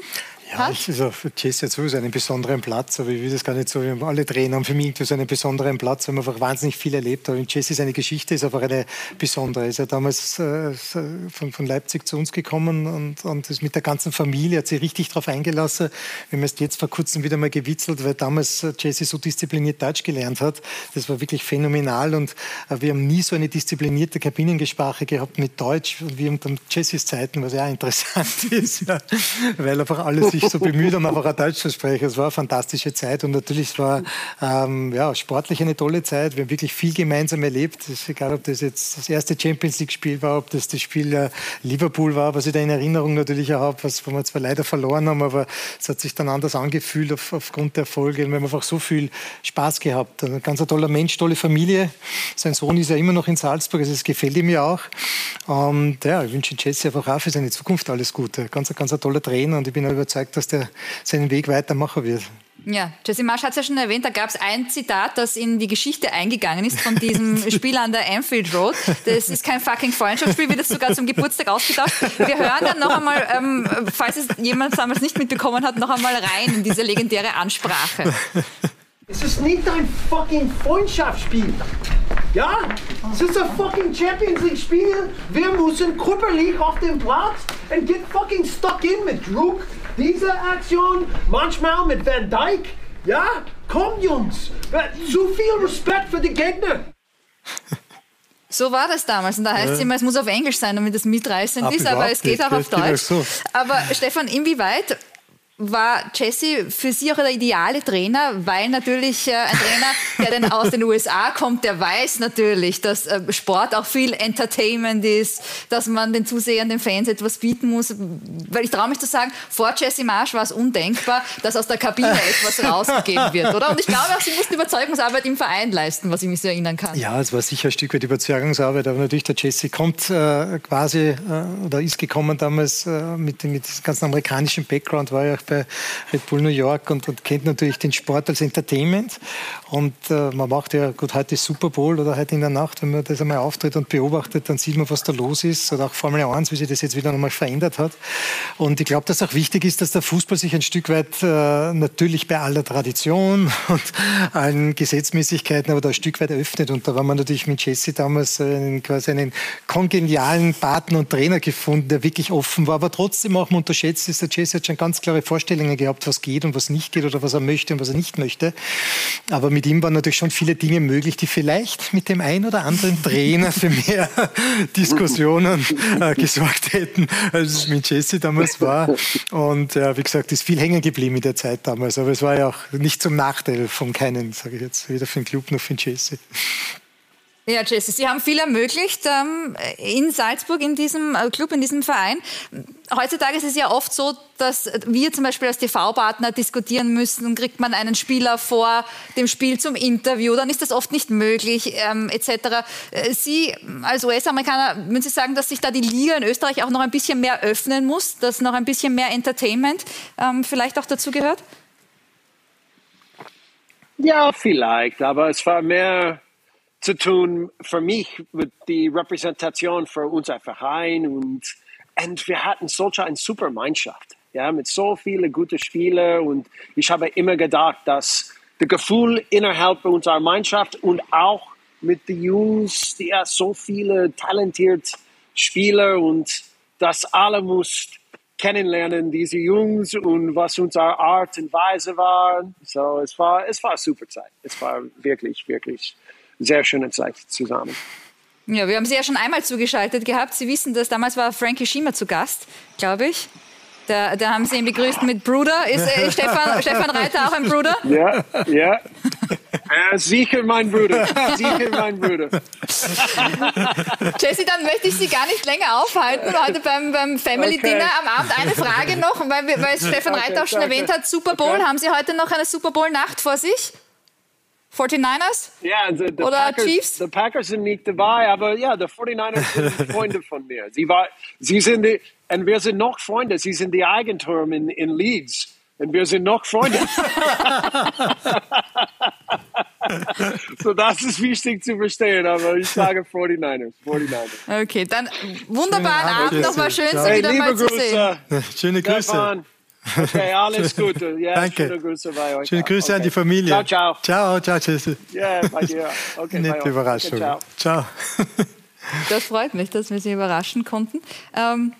ja, ich, also für Jesse hat sowieso einen besonderen Platz, aber ich will das gar nicht so, wir haben alle Trainer haben für mich so einen besonderen Platz, weil man einfach wahnsinnig viel erlebt hat. Und Jesse, seine Geschichte ist einfach eine besondere. Er ist ja damals äh, von, von, Leipzig zu uns gekommen und, und ist mit der ganzen Familie, hat sich richtig darauf eingelassen. Wir haben es jetzt vor kurzem wieder mal gewitzelt, weil damals äh, Jesse so diszipliniert Deutsch gelernt hat. Das war wirklich phänomenal und äh, wir haben nie so eine disziplinierte Kabinengesprache gehabt mit Deutsch wie unter Jessys Zeiten, was ja interessant ist, ja, weil einfach alles sich so bemüht, um einfach ein Deutsch zu sprechen. Es war eine fantastische Zeit und natürlich war ähm, ja, sportlich eine tolle Zeit. Wir haben wirklich viel gemeinsam erlebt. Egal, ob das jetzt das erste Champions League-Spiel war, ob das das Spiel äh, Liverpool war, was ich da in Erinnerung natürlich auch habe, was wir zwar leider verloren haben, aber es hat sich dann anders angefühlt auf, aufgrund der Erfolge. wir haben einfach so viel Spaß gehabt. Ein ganz toller Mensch, tolle Familie. Sein Sohn ist ja immer noch in Salzburg, also es gefällt ihm ja auch. Und ja, ich wünsche Jesse einfach auch für seine Zukunft alles Gute. Ganz, ganz ein toller Trainer und ich bin überzeugt, dass der seinen Weg weitermachen wird. Ja, Jesse Marsch hat es ja schon erwähnt, da gab es ein Zitat, das in die Geschichte eingegangen ist von diesem Spiel an der Anfield Road. Das ist kein fucking Freundschaftsspiel, wird das sogar zum Geburtstag ausgedacht. Wir hören dann noch einmal, ähm, falls es jemand damals nicht mitbekommen hat, noch einmal rein in diese legendäre Ansprache. Es ist nicht ein fucking Freundschaftsspiel. Ja? Es ist ein fucking Champions League Spiel. Wir müssen körperlich auf dem Platz und get fucking stuck in mit Druck. Diese Aktion, manchmal mit Van Dyke. Ja? Komm, Jungs. Zu viel Respekt für die Gegner. So war das damals. Und da heißt es immer, es muss auf Englisch sein, damit es mitreißend ist, aber es geht auch auf Deutsch. So. Aber Stefan, inwieweit war Jesse für Sie auch der ideale Trainer, weil natürlich äh, ein Trainer, der dann aus den USA kommt, der weiß natürlich, dass äh, Sport auch viel Entertainment ist, dass man den Zusehern, den Fans etwas bieten muss. Weil ich traue mich zu sagen, vor Jesse Marsch war es undenkbar, dass aus der Kabine etwas rausgegeben wird, oder? Und ich glaube auch, Sie mussten Überzeugungsarbeit im Verein leisten, was ich mich so erinnern kann. Ja, es war sicher ein Stück weit Überzeugungsarbeit, aber natürlich der Jesse kommt äh, quasi äh, oder ist gekommen damals äh, mit, mit diesem ganzen amerikanischen Background, war ja bei Red Bull New York und, und kennt natürlich den Sport als Entertainment. Und äh, man macht ja, gut, heute ist Super Bowl oder heute in der Nacht, wenn man das einmal auftritt und beobachtet, dann sieht man, was da los ist. Oder auch Formel 1, wie sich das jetzt wieder nochmal verändert hat. Und ich glaube, dass auch wichtig ist, dass der Fußball sich ein Stück weit äh, natürlich bei aller Tradition und allen Gesetzmäßigkeiten, aber da ein Stück weit öffnet. Und da war man natürlich mit Jesse damals einen, quasi einen kongenialen Partner und Trainer gefunden, der wirklich offen war, aber trotzdem auch unterschätzt ist. Der Jesse hat schon ganz klare Vorstellungen gehabt, was geht und was nicht geht oder was er möchte und was er nicht möchte. Aber mit ihm waren natürlich schon viele Dinge möglich, die vielleicht mit dem einen oder anderen Trainer für mehr Diskussionen äh, gesorgt hätten, als es mit Jesse damals war. Und ja, wie gesagt, ist viel hängen geblieben in der Zeit damals. Aber es war ja auch nicht zum Nachteil von keinen, sage ich jetzt, weder für den Club noch für den Jesse. Ja, Jesse, Sie haben viel ermöglicht ähm, in Salzburg, in diesem äh, Club, in diesem Verein. Heutzutage ist es ja oft so, dass wir zum Beispiel als TV-Partner diskutieren müssen, kriegt man einen Spieler vor dem Spiel zum Interview, dann ist das oft nicht möglich, ähm, etc. Äh, Sie als US-Amerikaner, würden Sie sagen, dass sich da die Liga in Österreich auch noch ein bisschen mehr öffnen muss, dass noch ein bisschen mehr Entertainment ähm, vielleicht auch dazu gehört? Ja, vielleicht, aber es war mehr zu tun für mich mit die Repräsentation für unser Verein und, und wir hatten solche eine super Mannschaft, ja, mit so vielen guten Spielern und ich habe immer gedacht, dass das Gefühl innerhalb unserer Mannschaft und auch mit den Jungs, die ja so viele talentierte Spieler und das alle muss kennenlernen, diese Jungs und was unsere Art und Weise war. So, es war, es war super Zeit. Es war wirklich, wirklich sehr schöne Zeit zusammen. Ja, wir haben Sie ja schon einmal zugeschaltet gehabt. Sie wissen dass Damals war Frankie Schiemer zu Gast, glaube ich. Da, da, haben Sie ihn begrüßt mit Bruder. Ist äh, Stefan, Stefan Reiter auch ein Bruder? Ja, ja. Ja, sicher mein Bruder. Sicher mein Bruder. Jesse, dann möchte ich Sie gar nicht länger aufhalten. Heute beim, beim Family okay. Dinner am Abend eine Frage noch, weil, weil Stefan Reiter auch schon erwähnt hat, Super Bowl. Okay. Haben Sie heute noch eine Super Bowl-Nacht vor sich? 49ers? Ja, the, the Oder Packers, Chiefs? Die Packers sind nicht dabei, aber ja, die 49ers sind Freunde von mir. Sie, war, sie sind die, und wir sind noch Freunde. Sie sind die Eigentum in, in Leeds. Und wir sind noch Freunde. so, das ist wichtig zu verstehen, aber ich sage 49ers. 49ers. Okay, dann wunderbaren Abend nochmal. Schön, Sie hey, wieder mal zu sehen. Schöne Grüße. Okay, alles Gute. Ja, Danke. Schöne Grüße bei euch. Schöne Grüße okay. an die Familie. Ciao, ciao. Ciao, ciao, tschüss. Ja, bei dir. Okay, Nette Überraschung. Okay, ciao. ciao. Das freut mich, dass wir Sie überraschen konnten. Ähm,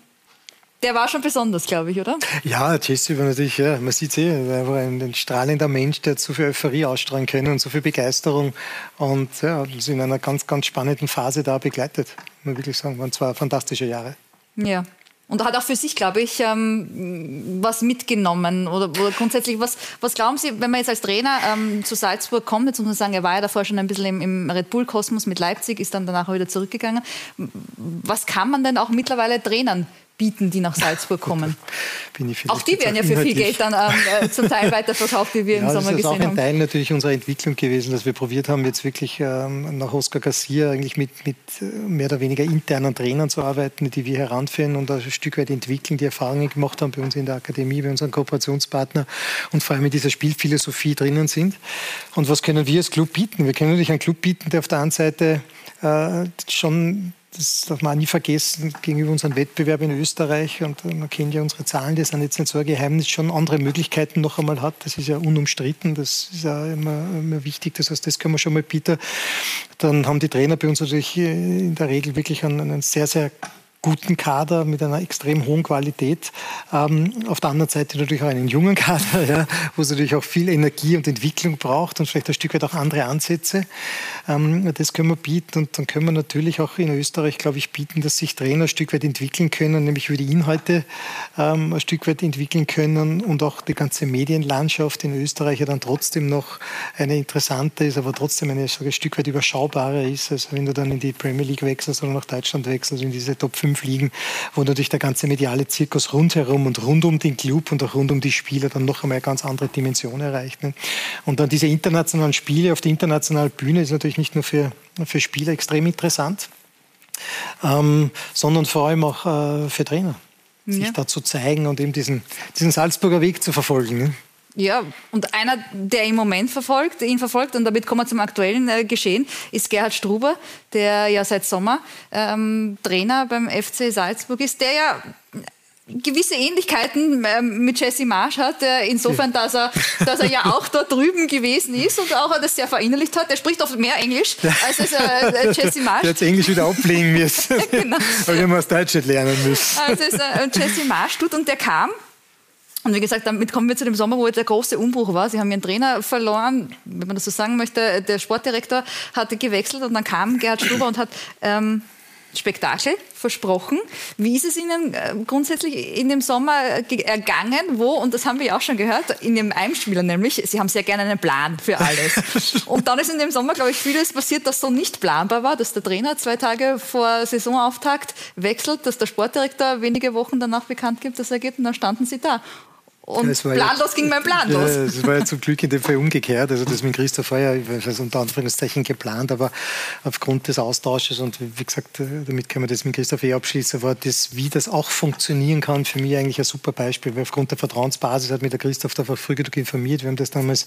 der war schon besonders, glaube ich, oder? Ja, Jesse war natürlich, ja, man sieht es eh, war ein, ein, strahlender Mensch, der hat so viel Euphorie ausstrahlen können und so viel Begeisterung und ja, uns in einer ganz, ganz spannenden Phase da begleitet, muss man wirklich sagen. Waren zwei fantastische Jahre. Ja, und hat auch für sich, glaube ich, ähm, was mitgenommen. Oder, oder, grundsätzlich, was, was glauben Sie, wenn man jetzt als Trainer ähm, zu Salzburg kommt, jetzt muss man sagen, er war ja davor schon ein bisschen im, im Red Bull-Kosmos mit Leipzig, ist dann danach wieder zurückgegangen. Was kann man denn auch mittlerweile Trainern bieten, die nach Salzburg kommen. auch die werden ja für viel Geld dann ähm, äh, zum Teil weiterverkauft, wie wir ja, im Sommer gesehen haben. Das ist auch ein Teil natürlich unserer Entwicklung gewesen, dass wir probiert haben, jetzt wirklich ähm, nach Oscar Garcia eigentlich mit, mit äh, mehr oder weniger internen Trainern zu arbeiten, die wir heranführen und ein Stück weit entwickeln, die Erfahrungen gemacht haben bei uns in der Akademie, bei unseren Kooperationspartnern und vor allem mit dieser Spielphilosophie drinnen sind. Und was können wir als Club bieten? Wir können natürlich einen Club bieten, der auf der einen Seite äh, schon das darf man auch nie vergessen, gegenüber unserem Wettbewerb in Österreich, und man kennt ja unsere Zahlen, die sind jetzt nicht so ein Geheimnis, schon andere Möglichkeiten noch einmal hat. Das ist ja unumstritten, das ist ja immer, immer wichtig. Das heißt, das können wir schon mal bieten. Dann haben die Trainer bei uns natürlich in der Regel wirklich einen, einen sehr, sehr guten Kader mit einer extrem hohen Qualität. Ähm, auf der anderen Seite natürlich auch einen jungen Kader, ja, wo es natürlich auch viel Energie und Entwicklung braucht und vielleicht ein Stück weit auch andere Ansätze. Ähm, das können wir bieten und dann können wir natürlich auch in Österreich, glaube ich, bieten, dass sich Trainer ein Stück weit entwickeln können, nämlich über die Inhalte ähm, ein Stück weit entwickeln können und auch die ganze Medienlandschaft in Österreich ja dann trotzdem noch eine interessante ist, aber trotzdem eine sage, ein Stück weit überschaubarer ist. Also wenn du dann in die Premier League wechselst oder nach Deutschland wechselst, in diese Top 5 fliegen, wo natürlich der ganze mediale Zirkus rundherum und rund um den Club und auch rund um die Spieler dann noch einmal eine ganz andere Dimension erreicht. Ne? Und dann diese internationalen Spiele auf der internationalen Bühne ist natürlich nicht nur für, für Spieler extrem interessant, ähm, sondern vor allem auch äh, für Trainer, sich ja. da zu zeigen und eben diesen, diesen Salzburger Weg zu verfolgen. Ne? Ja, und einer, der im Moment verfolgt, ihn verfolgt, und damit kommen wir zum aktuellen äh, Geschehen, ist Gerhard Struber, der ja seit Sommer ähm, Trainer beim FC Salzburg ist, der ja gewisse Ähnlichkeiten ähm, mit Jesse Marsch hat, äh, insofern, dass er, dass er ja auch dort drüben gewesen ist und auch das sehr verinnerlicht hat. Er spricht oft mehr Englisch als es, äh, Jesse Marsch. Der hat Englisch wieder ablegen müssen, genau. weil wir das Deutsch nicht lernen müssen. Als es äh, Jesse Marsch tut und der kam und wie gesagt, damit kommen wir zu dem Sommer, wo der große Umbruch war. Sie haben ihren Trainer verloren, wenn man das so sagen möchte. Der Sportdirektor hatte gewechselt und dann kam Gerhard Stuber und hat ähm, Spektakel versprochen. Wie ist es Ihnen äh, grundsätzlich in dem Sommer ergangen? Wo, und das haben wir ja auch schon gehört, in dem Einspieler nämlich, Sie haben sehr gerne einen Plan für alles. und dann ist in dem Sommer, glaube ich, vieles passiert, das so nicht planbar war, dass der Trainer zwei Tage vor Saisonauftakt wechselt, dass der Sportdirektor wenige Wochen danach bekannt gibt, dass er geht und dann standen Sie da. Und planlos ja, ging mein Plan los. Ja, das war ja zum Glück in dem Fall umgekehrt. Also das mit Christoph war ja also unter Anführungszeichen geplant, aber aufgrund des Austausches und wie gesagt, damit können wir das mit Christoph eh abschließen, war das, wie das auch funktionieren kann, für mich eigentlich ein super Beispiel, weil aufgrund der Vertrauensbasis hat mich der Christoph einfach früh genug informiert. Wir haben das damals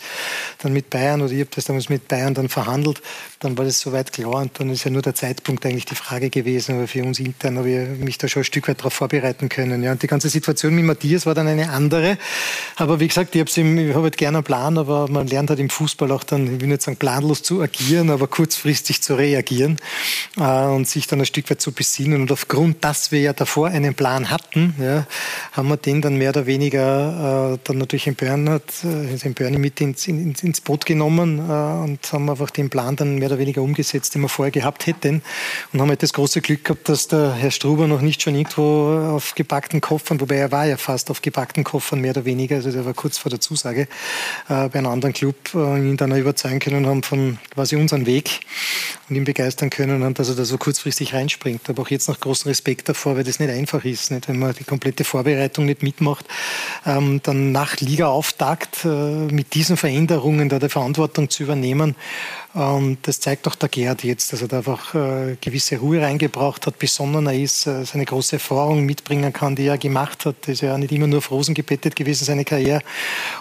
dann mit Bayern oder ich habe das damals mit Bayern dann verhandelt. Dann war das soweit klar und dann ist ja nur der Zeitpunkt eigentlich die Frage gewesen, aber für uns intern habe ich mich da schon ein Stück weit darauf vorbereiten können. Ja, und die ganze Situation mit Matthias war dann eine andere. Aber wie gesagt, ich habe hab halt gerne einen Plan, aber man lernt halt im Fußball auch dann, ich will nicht sagen planlos zu agieren, aber kurzfristig zu reagieren äh, und sich dann ein Stück weit zu besinnen. Und aufgrund, dass wir ja davor einen Plan hatten, ja, haben wir den dann mehr oder weniger äh, dann natürlich in Bernhard, äh, in Bernie mit ins, ins, ins Boot genommen äh, und haben einfach den Plan dann mehr oder weniger umgesetzt, den wir vorher gehabt hätten. Und haben halt das große Glück gehabt, dass der Herr Struber noch nicht schon irgendwo auf gepackten Koffern, wobei er war ja fast auf gepackten Koffern mehr oder weniger, also der war kurz vor der Zusage, äh, bei einem anderen Club äh, ihn dann überzeugen können haben von quasi unseren Weg und ihn begeistern können und dass er da so kurzfristig reinspringt. Aber auch jetzt noch großen Respekt davor, weil das nicht einfach ist, nicht? wenn man die komplette Vorbereitung nicht mitmacht, ähm, dann nach Ligaauftakt äh, mit diesen Veränderungen da die Verantwortung zu übernehmen und das zeigt auch der Gerd jetzt, dass er da einfach äh, gewisse Ruhe reingebracht hat, besonnener ist, äh, seine große Erfahrung mitbringen kann, die er gemacht hat. Er ist ja nicht immer nur auf Rosen gebettet gewesen gewesen, seine Karriere.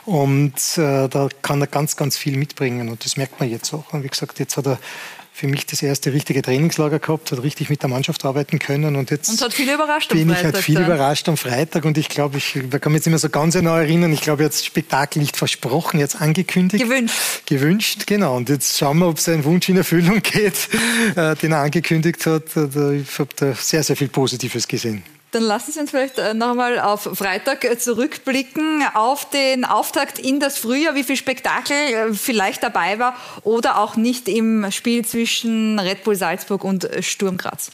Und äh, da kann er ganz, ganz viel mitbringen. Und das merkt man jetzt auch. Und wie gesagt, jetzt hat er für mich das erste richtige Trainingslager gehabt, hat richtig mit der Mannschaft arbeiten können und jetzt und hat viel überrascht bin ich halt viel dann. überrascht am Freitag und ich glaube, ich da kann mich jetzt immer so ganz genau erinnern, ich glaube, jetzt Spektakel nicht versprochen, jetzt angekündigt. Gewünscht. Gewünscht, genau. Und jetzt schauen wir, ob sein Wunsch in Erfüllung geht, äh, den er angekündigt hat. Äh, ich habe da sehr, sehr viel Positives gesehen. Dann lassen Sie uns vielleicht äh, nochmal auf Freitag äh, zurückblicken, auf den Auftakt in das Frühjahr, wie viel Spektakel äh, vielleicht dabei war oder auch nicht im Spiel zwischen Red Bull Salzburg und Sturm Graz.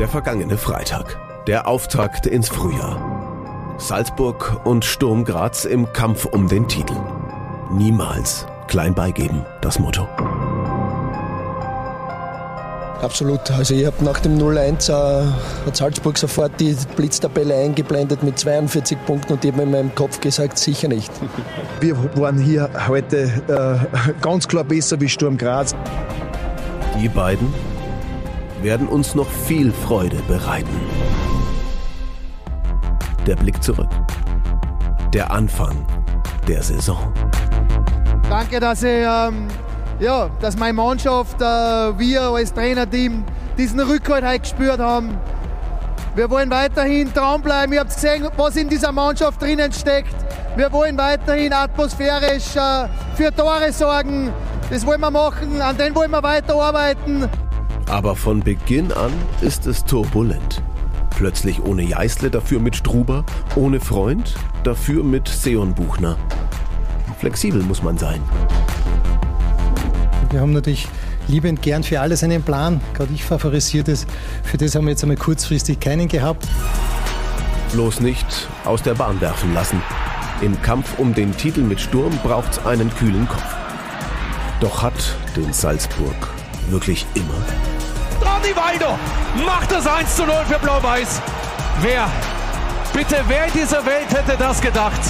Der vergangene Freitag, der Auftakt ins Frühjahr. Salzburg und Sturm Graz im Kampf um den Titel. Niemals klein beigeben, das Motto. Absolut. Also ich habe nach dem 0-1 äh, hat Salzburg sofort die Blitztabelle eingeblendet mit 42 Punkten und ich habe in meinem Kopf gesagt, sicher nicht. Wir waren hier heute äh, ganz klar besser wie Sturm Graz. Die beiden werden uns noch viel Freude bereiten. Der Blick zurück. Der Anfang der Saison. Danke, dass ihr ähm ja, dass meine Mannschaft, äh, wir als Trainerteam diesen Rückhalt heute gespürt haben. Wir wollen weiterhin dranbleiben. Ihr habt gesehen, was in dieser Mannschaft drinnen steckt. Wir wollen weiterhin atmosphärisch äh, für Tore sorgen. Das wollen wir machen, an denen wollen wir weiterarbeiten. Aber von Beginn an ist es turbulent. Plötzlich ohne Jeißle, dafür mit Struber, ohne Freund, dafür mit Seon Buchner. Flexibel muss man sein. Wir haben natürlich liebend gern für alles einen Plan. Gerade ich favorisiere das. Für das haben wir jetzt einmal kurzfristig keinen gehabt. Bloß nicht aus der Bahn werfen lassen. Im Kampf um den Titel mit Sturm braucht es einen kühlen Kopf. Doch hat den Salzburg wirklich immer. Ronny Weider macht das 1 zu 0 für Blau-Weiß. Wer, bitte wer in dieser Welt hätte das gedacht?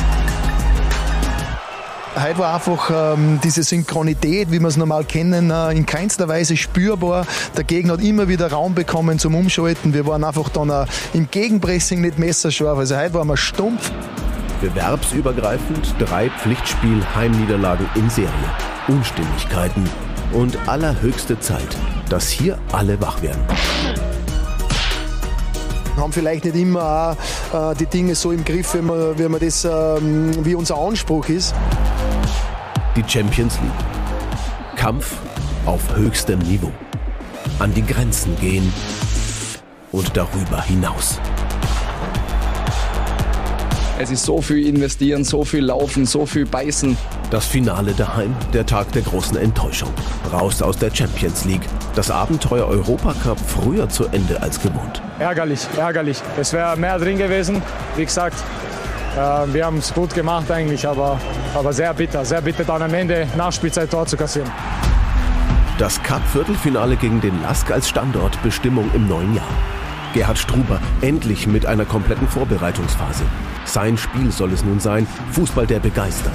Heute war einfach ähm, diese Synchronität, wie wir es normal kennen, äh, in keinster Weise spürbar. Der Gegner hat immer wieder Raum bekommen zum Umschalten. Wir waren einfach dann äh, im Gegenpressing nicht messerscharf. Also heute waren wir stumpf. Bewerbsübergreifend drei Pflichtspiel-Heimniederlagen in Serie. Unstimmigkeiten und allerhöchste Zeit, dass hier alle wach werden haben vielleicht nicht immer auch, äh, die Dinge so im Griff, wie, man, wie, man das, ähm, wie unser Anspruch ist die Champions League. Kampf auf höchstem Niveau. An die Grenzen gehen und darüber hinaus. Es ist so viel investieren, so viel laufen, so viel beißen. Das Finale daheim, der Tag der großen Enttäuschung. Raus aus der Champions League. Das Abenteuer Europacup früher zu Ende als gewohnt. Ärgerlich, ärgerlich. Es wäre mehr drin gewesen. Wie gesagt, äh, wir haben es gut gemacht eigentlich, aber, aber sehr bitter. Sehr bitter dann am Ende Nachspielzeit Tor zu kassieren. Das Cup-Viertelfinale gegen den Lask als Standortbestimmung im neuen Jahr. Gerhard Struber endlich mit einer kompletten Vorbereitungsphase. Sein Spiel soll es nun sein, Fußball, der begeistert.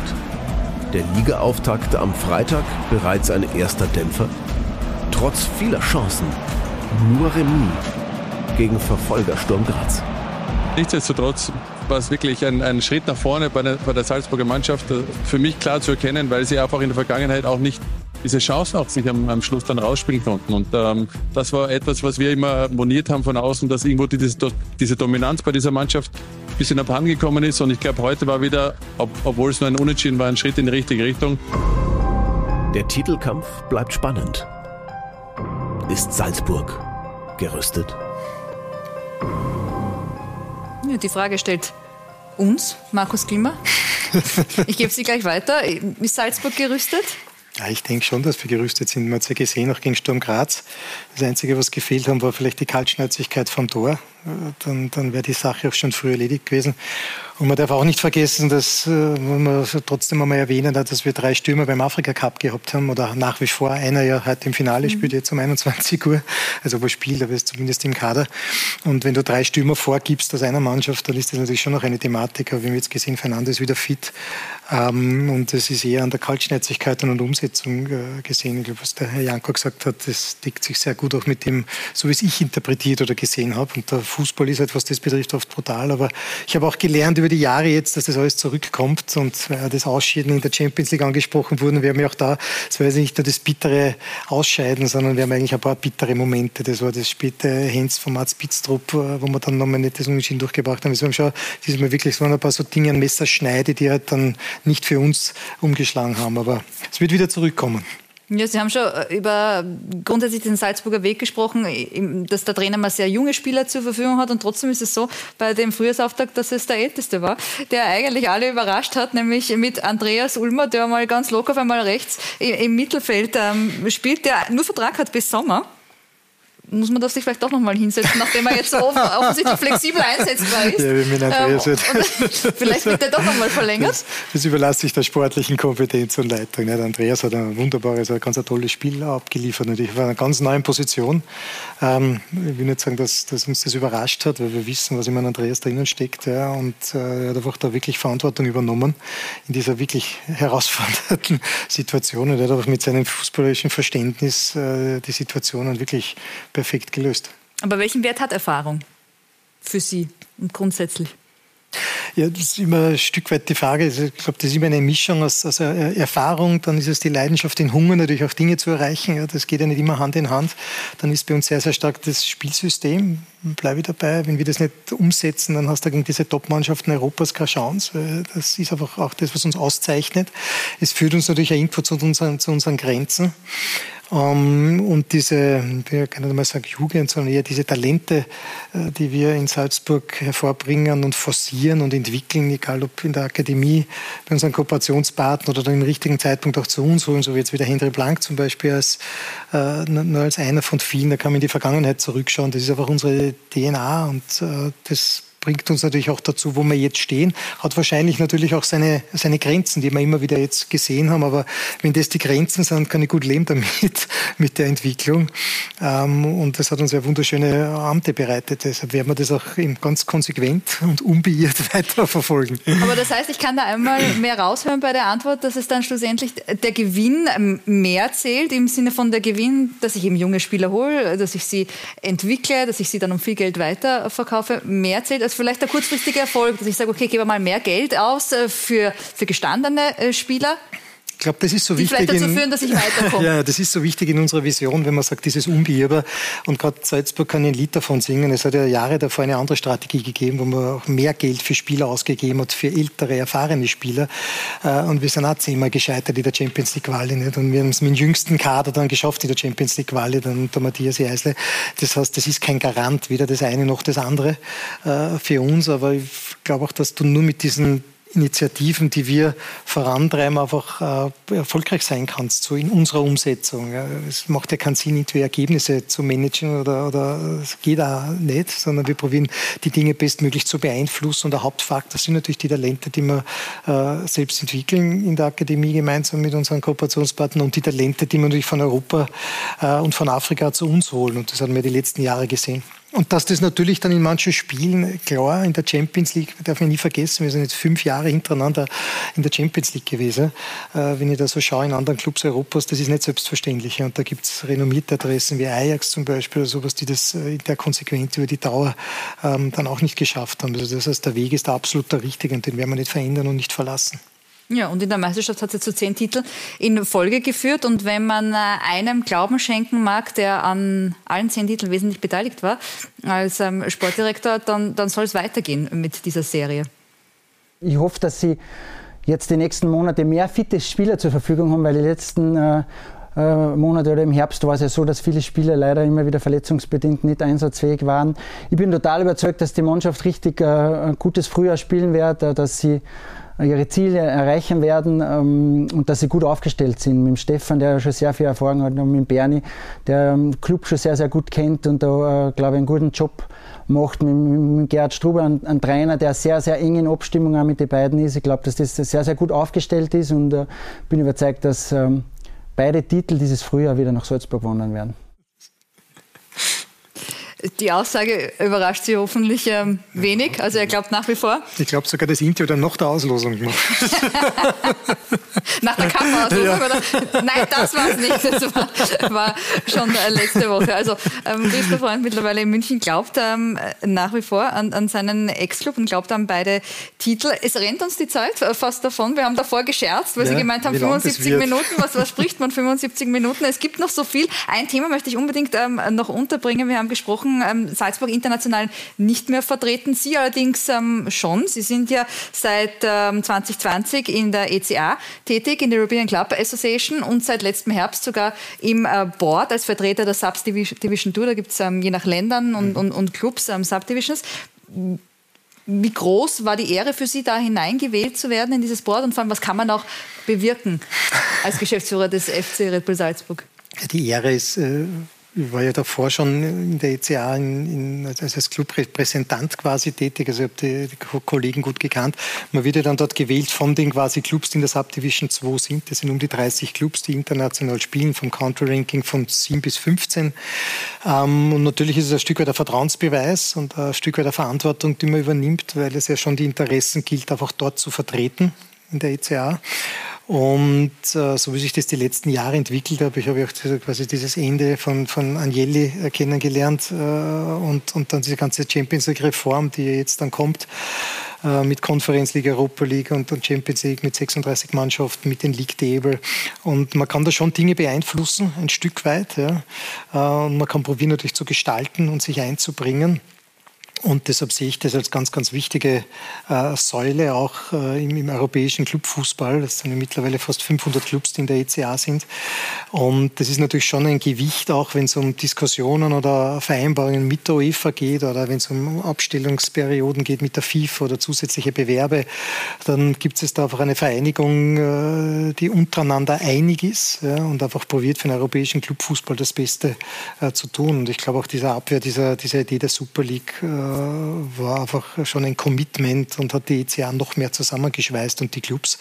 Der Ligaauftakt am Freitag bereits ein erster Dämpfer. Trotz vieler Chancen nur Remis gegen Verfolger Sturm Graz. Nichtsdestotrotz war es wirklich ein, ein Schritt nach vorne bei der, bei der Salzburger Mannschaft, äh, für mich klar zu erkennen, weil sie einfach in der Vergangenheit auch nicht diese Chance auch sich am, am Schluss dann rausspielen konnten. Und ähm, das war etwas, was wir immer moniert haben von außen, dass irgendwo diese, diese Dominanz bei dieser Mannschaft ein bisschen abhandengekommen ist. Und ich glaube, heute war wieder, ob, obwohl es nur ein Unentschieden war, ein Schritt in die richtige Richtung. Der Titelkampf bleibt spannend. Ist Salzburg gerüstet? Ja, die Frage stellt uns, Markus Klima. Ich gebe sie gleich weiter. Ist Salzburg gerüstet? Ja, ich denke schon, dass wir gerüstet sind. Man hat es ja gesehen, auch gegen Sturm Graz. Das Einzige, was gefehlt hat, war vielleicht die Kaltschnäuzigkeit vom Tor. Dann, dann wäre die Sache auch schon früh erledigt gewesen. Und man darf auch nicht vergessen, dass äh, man trotzdem einmal erwähnen hat, dass wir drei Stürmer beim Afrika Cup gehabt haben oder nach wie vor einer ja heute im Finale mhm. spielt, jetzt um 21 Uhr. Also wo spielt, aber ist zumindest im Kader. Und wenn du drei Stürmer vorgibst aus einer Mannschaft, dann ist das natürlich schon noch eine Thematik. Aber wir haben jetzt gesehen, Fernando ist wieder fit. Ähm, und es ist eher an der Kaltschnäuzigkeit und Umsetzung äh, gesehen. Ich glaube, was der Herr Janko gesagt hat, das deckt sich sehr gut auch mit dem, so wie es ich interpretiert oder gesehen habe. Und da Fußball ist halt, was das betrifft, oft brutal. Aber ich habe auch gelernt über die Jahre jetzt, dass das alles zurückkommt und äh, das Ausscheiden in der Champions League angesprochen wurde. Wir haben ja auch da, das war nicht nur das bittere Ausscheiden, sondern wir haben eigentlich ein paar bittere Momente. Das war das späte Hens von Mats Pitztrup, äh, wo wir dann nochmal das Unentschieden durchgebracht haben. Wir haben schon diesmal wirklich so ein paar so Dinge, ein Messerschneide, die halt dann nicht für uns umgeschlagen haben. Aber es wird wieder zurückkommen. Ja, Sie haben schon äh, über grundsätzlich den Salzburger Weg gesprochen, dass der Trainer mal sehr junge Spieler zur Verfügung hat. Und trotzdem ist es so bei dem Frühjahrsauftakt, dass es der Älteste war, der eigentlich alle überrascht hat, nämlich mit Andreas Ulmer, der mal ganz locker auf einmal rechts im Mittelfeld ähm, spielt, der nur Vertrag hat bis Sommer muss man das sich vielleicht doch nochmal hinsetzen, nachdem er jetzt so offensichtlich flexibel einsetzbar ist. Ja, wie mit Andreas ähm, vielleicht wird er doch nochmal verlängert. Das, das überlasse ich der sportlichen Kompetenz und Leitung. Der Andreas hat ein wunderbares, ein ganz tolles Spiel abgeliefert. Und ich war in einer ganz neuen Position. Ähm, ich will nicht sagen, dass, dass, uns das überrascht hat, weil wir wissen, was in Andreas drinnen steckt. Ja, und äh, er hat einfach da wirklich Verantwortung übernommen in dieser wirklich herausfordernden Situation. Und er hat auch mit seinem fußballerischen Verständnis äh, die Situationen wirklich perfekt gelöst. Aber welchen Wert hat Erfahrung für Sie und grundsätzlich? Ja, das ist immer ein Stück weit die Frage. Also ich glaube, das ist immer eine Mischung aus, aus Erfahrung, dann ist es die Leidenschaft, den Hunger natürlich auch Dinge zu erreichen. Ja, das geht ja nicht immer Hand in Hand. Dann ist bei uns sehr, sehr stark das Spielsystem. Bleibe ich dabei. Wenn wir das nicht umsetzen, dann hast du gegen diese Top-Mannschaften Europas keine Chance. Das ist einfach auch das, was uns auszeichnet. Es führt uns natürlich auch irgendwo zu unseren, zu unseren Grenzen. Ähm, und diese, ich kann nicht mal sagen Jugend, sondern eher diese Talente, äh, die wir in Salzburg hervorbringen und forcieren und entwickeln, egal ob in der Akademie, bei unseren Kooperationspartnern oder dann im richtigen Zeitpunkt auch zu uns holen, so wie jetzt wieder Henry Blank zum Beispiel als, äh, nur als einer von vielen, da kann man in die Vergangenheit zurückschauen. Das ist einfach unsere DNA und äh, das bringt uns natürlich auch dazu, wo wir jetzt stehen. Hat wahrscheinlich natürlich auch seine, seine Grenzen, die wir immer wieder jetzt gesehen haben. Aber wenn das die Grenzen sind, kann ich gut leben damit, mit der Entwicklung. Ähm, und das hat uns ja wunderschöne Amte bereitet. Deshalb werden wir das auch ganz konsequent und unbeirrt weiterverfolgen. Aber das heißt, ich kann da einmal mehr raushören bei der Antwort, dass es dann schlussendlich der Gewinn mehr zählt, im Sinne von der Gewinn, dass ich eben junge Spieler hole, dass ich sie entwickle, dass ich sie dann um viel Geld weiterverkaufe, mehr zählt das vielleicht der kurzfristige Erfolg, dass ich sage, okay, ich gebe mal mehr Geld aus äh, für, für gestandene äh, Spieler? Ich glaube, das ist so die wichtig. Vielleicht dazu führen, dass ich weiterkomme. ja, das ist so wichtig in unserer Vision, wenn man sagt, dieses Unbeirrbar. Und gerade Salzburg kann ein Lied davon singen. Es hat ja Jahre davor eine andere Strategie gegeben, wo man auch mehr Geld für Spieler ausgegeben hat, für ältere, erfahrene Spieler. Äh, und wir sind auch zehnmal gescheitert in der Champions League Quali. Nicht? Und wir haben es mit dem jüngsten Kader dann geschafft in der Champions League Quali, dann der Matthias Eisle. Das heißt, das ist kein Garant, weder das eine noch das andere äh, für uns. Aber ich glaube auch, dass du nur mit diesen Initiativen, die wir vorantreiben, einfach äh, erfolgreich sein kannst, so in unserer Umsetzung. Es macht ja keinen Sinn, irgendwie Ergebnisse zu managen oder, oder es geht auch nicht, sondern wir probieren, die Dinge bestmöglich zu beeinflussen. Und der Hauptfaktor sind natürlich die Talente, die wir äh, selbst entwickeln in der Akademie gemeinsam mit unseren Kooperationspartnern und die Talente, die wir natürlich von Europa äh, und von Afrika zu uns holen. Und das haben wir die letzten Jahre gesehen. Und dass das natürlich dann in manchen Spielen, klar, in der Champions League, darf man nie vergessen, wir sind jetzt fünf Jahre hintereinander in der Champions League gewesen. Äh, wenn ich da so schaue in anderen Clubs Europas, das ist nicht selbstverständlich. Und da gibt es renommierte Adressen wie Ajax zum Beispiel oder sowas, die das äh, in der Konsequenz über die Dauer ähm, dann auch nicht geschafft haben. Also das heißt, der Weg ist absolut der richtige und den werden wir nicht verändern und nicht verlassen. Ja, und in der Meisterschaft hat sie zu zehn Titel in Folge geführt. Und wenn man äh, einem Glauben schenken mag, der an allen zehn Titeln wesentlich beteiligt war, als ähm, Sportdirektor, dann, dann soll es weitergehen mit dieser Serie. Ich hoffe, dass Sie jetzt die nächsten Monate mehr fitte Spieler zur Verfügung haben, weil die letzten äh, äh, Monate oder im Herbst war es ja so, dass viele Spieler leider immer wieder verletzungsbedingt nicht einsatzfähig waren. Ich bin total überzeugt, dass die Mannschaft richtig äh, ein gutes Frühjahr spielen wird, äh, dass sie ihre Ziele erreichen werden ähm, und dass sie gut aufgestellt sind. Mit dem Stefan, der schon sehr viel Erfahrung hat, und mit dem Bernie, der den Club schon sehr, sehr gut kennt und da, äh, glaube ich, einen guten Job macht. Mit, mit Gerhard Struber, ein, ein, Trainer, der sehr, sehr eng in Abstimmung auch mit den beiden ist. Ich glaube, dass das sehr, sehr gut aufgestellt ist und äh, bin überzeugt, dass ähm, beide Titel dieses Frühjahr wieder nach Salzburg wandern werden. Die Aussage überrascht Sie hoffentlich ähm, wenig. Also er glaubt nach wie vor. Ich glaube sogar, das Interview dann nach der Auslosung gemacht. nach der Kampfauslosung? Ja. Oder? Nein, das war es nicht. Das war, war schon äh, letzte Woche. Also ähm, Christoph Freund mittlerweile in München glaubt ähm, nach wie vor an, an seinen Ex-Club und glaubt an beide Titel. Es rennt uns die Zeit fast davon. Wir haben davor gescherzt, weil ja, Sie gemeint haben, 75 Minuten. Was, was spricht man 75 Minuten? Es gibt noch so viel. Ein Thema möchte ich unbedingt ähm, noch unterbringen. Wir haben gesprochen, ähm, Salzburg international nicht mehr vertreten. Sie allerdings ähm, schon. Sie sind ja seit 2020 ähm, in der ECA tätig, in der European Club Association und seit letztem Herbst sogar im äh, Board als Vertreter der Subdivision Tour. Da gibt es ähm, je nach Ländern und, mhm. und, und Clubs ähm, Subdivisions. Wie groß war die Ehre für Sie, da hineingewählt zu werden in dieses Board und vor allem, was kann man auch bewirken als Geschäftsführer des FC Red Bull Salzburg? Die Ehre ist äh, ich war ja davor schon in der ECA in, in, als Clubrepräsentant quasi tätig, also ich habe die, Kollegen gut gekannt. Man wird ja dann dort gewählt von den quasi Clubs, die in der Subdivision 2 sind. Das sind um die 30 Clubs, die international spielen, vom Country-Ranking von 7 bis 15. Ähm, und natürlich ist es ein Stück weit ein Vertrauensbeweis und ein Stück weit eine Verantwortung, die man übernimmt, weil es ja schon die Interessen gilt, einfach dort zu vertreten in der ECA. Und äh, so wie sich das die letzten Jahre entwickelt habe, ich habe auch quasi dieses Ende von, von Agnelli äh, kennengelernt äh, und, und dann diese ganze Champions League-Reform, die jetzt dann kommt äh, mit Conference League, Europa League und, und Champions League mit 36 Mannschaften, mit den League Table. Und man kann da schon Dinge beeinflussen, ein Stück weit. Ja. Äh, und man kann probieren natürlich zu gestalten und sich einzubringen. Und deshalb sehe ich das als ganz, ganz wichtige äh, Säule auch äh, im, im, europäischen Clubfußball. Das sind ja mittlerweile fast 500 Clubs, die in der ECA sind. Und das ist natürlich schon ein Gewicht, auch wenn es um Diskussionen oder Vereinbarungen mit der UEFA geht oder wenn es um Abstellungsperioden geht mit der FIFA oder zusätzliche Bewerbe. Dann gibt es da einfach eine Vereinigung, äh, die untereinander einig ist ja, und einfach probiert für den europäischen Clubfußball das Beste äh, zu tun. Und ich glaube auch diese Abwehr dieser, dieser Idee der Super League äh, war einfach schon ein Commitment und hat die ECA noch mehr zusammengeschweißt und die Clubs,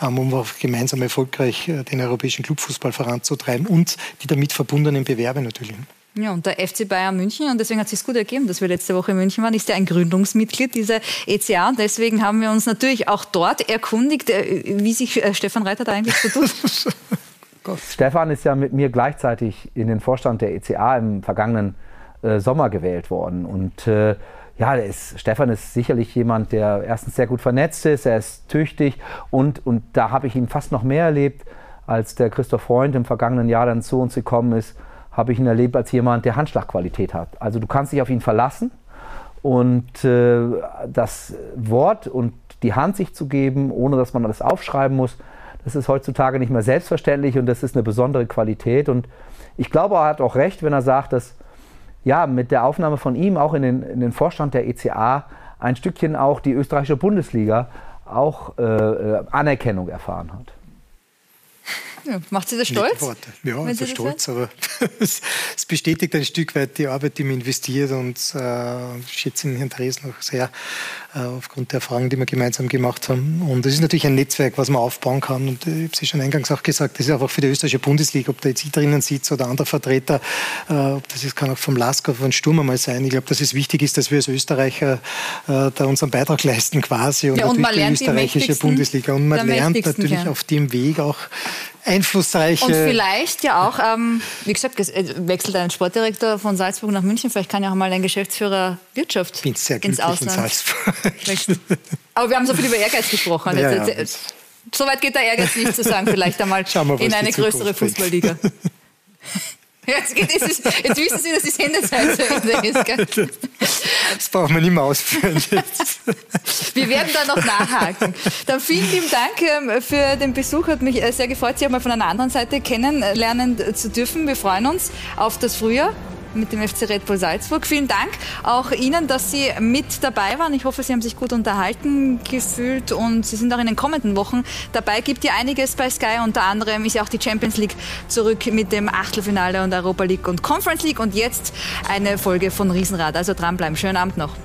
ähm, um auch gemeinsam erfolgreich äh, den europäischen Clubfußball voranzutreiben und die damit verbundenen Bewerbe natürlich. Ja, und der FC Bayern München, und deswegen hat es sich gut ergeben, dass wir letzte Woche in München waren, ist ja ein Gründungsmitglied dieser ECA. Und deswegen haben wir uns natürlich auch dort erkundigt, äh, wie sich Stefan Reiter da eigentlich so tut. Stefan ist ja mit mir gleichzeitig in den Vorstand der ECA im vergangenen äh, Sommer gewählt worden. Und äh, ja, ist, Stefan ist sicherlich jemand, der erstens sehr gut vernetzt ist, er ist tüchtig und, und da habe ich ihn fast noch mehr erlebt, als der Christoph Freund im vergangenen Jahr dann zu uns gekommen ist, habe ich ihn erlebt als jemand, der Handschlagqualität hat. Also du kannst dich auf ihn verlassen und äh, das Wort und die Hand sich zu geben, ohne dass man alles aufschreiben muss, das ist heutzutage nicht mehr selbstverständlich und das ist eine besondere Qualität. Und ich glaube, er hat auch recht, wenn er sagt, dass ja, mit der Aufnahme von ihm auch in den, in den Vorstand der ECA ein Stückchen auch die österreichische Bundesliga auch äh, äh Anerkennung erfahren hat. Ja, macht Sie das stolz? Ja, also stolz, aber es, bestätigt ein Stück weit die Arbeit, die man investiert und äh, ich schätze den Herrn Dres noch sehr äh, aufgrund der Erfahrungen, die wir gemeinsam gemacht haben. Und es ist natürlich ein Netzwerk, was man aufbauen kann. Und ich habe es schon eingangs auch gesagt, das ist einfach für die österreichische Bundesliga, ob da jetzt ich drinnen sitzt oder andere Vertreter, äh, das ist, kann auch vom Lasker, von Sturm einmal sein. Ich glaube, dass es wichtig ist, dass wir als Österreicher äh, da unseren Beitrag leisten quasi und, ja, und natürlich die österreichische Bundesliga. Und man lernt natürlich ja. auf dem Weg auch einflussreiche. Und vielleicht ja auch, ähm, wie gesagt, äh, wechselt ein Sportdirektor von Salzburg nach München. Vielleicht kann ja auch mal ein Geschäftsführer Wirtschaft Bin sehr ins Ausland. In Salzburg. Aber wir haben so viel über Ehrgeiz gesprochen. Ja, ja. So weit geht der Ehrgeiz nicht zu sagen, vielleicht einmal mal, in eine größere Fußballliga. Jetzt, geht, jetzt, ist, jetzt wissen Sie, dass die Sendezeit zu Ende ist. Gell? Das braucht man nicht mehr ausführen jetzt. Wir werden da noch nachhaken. Dann vielen lieben Dank ähm, für den Besuch. Hat mich äh, sehr gefreut, Sie auch mal von einer anderen Seite kennenlernen zu dürfen. Wir freuen uns auf das Frühjahr mit dem FC Red Bull Salzburg. Vielen Dank auch Ihnen, dass Sie mit dabei waren. Ich hoffe, Sie haben sich gut unterhalten gefühlt und Sie sind auch in den kommenden Wochen dabei. Gibt ja einiges bei Sky. Unter anderem ist ja auch die Champions League zurück mit dem Achtelfinale und Europa League und Conference League und jetzt eine Folge von Riesenrad. Also dranbleiben. Schönen Abend noch.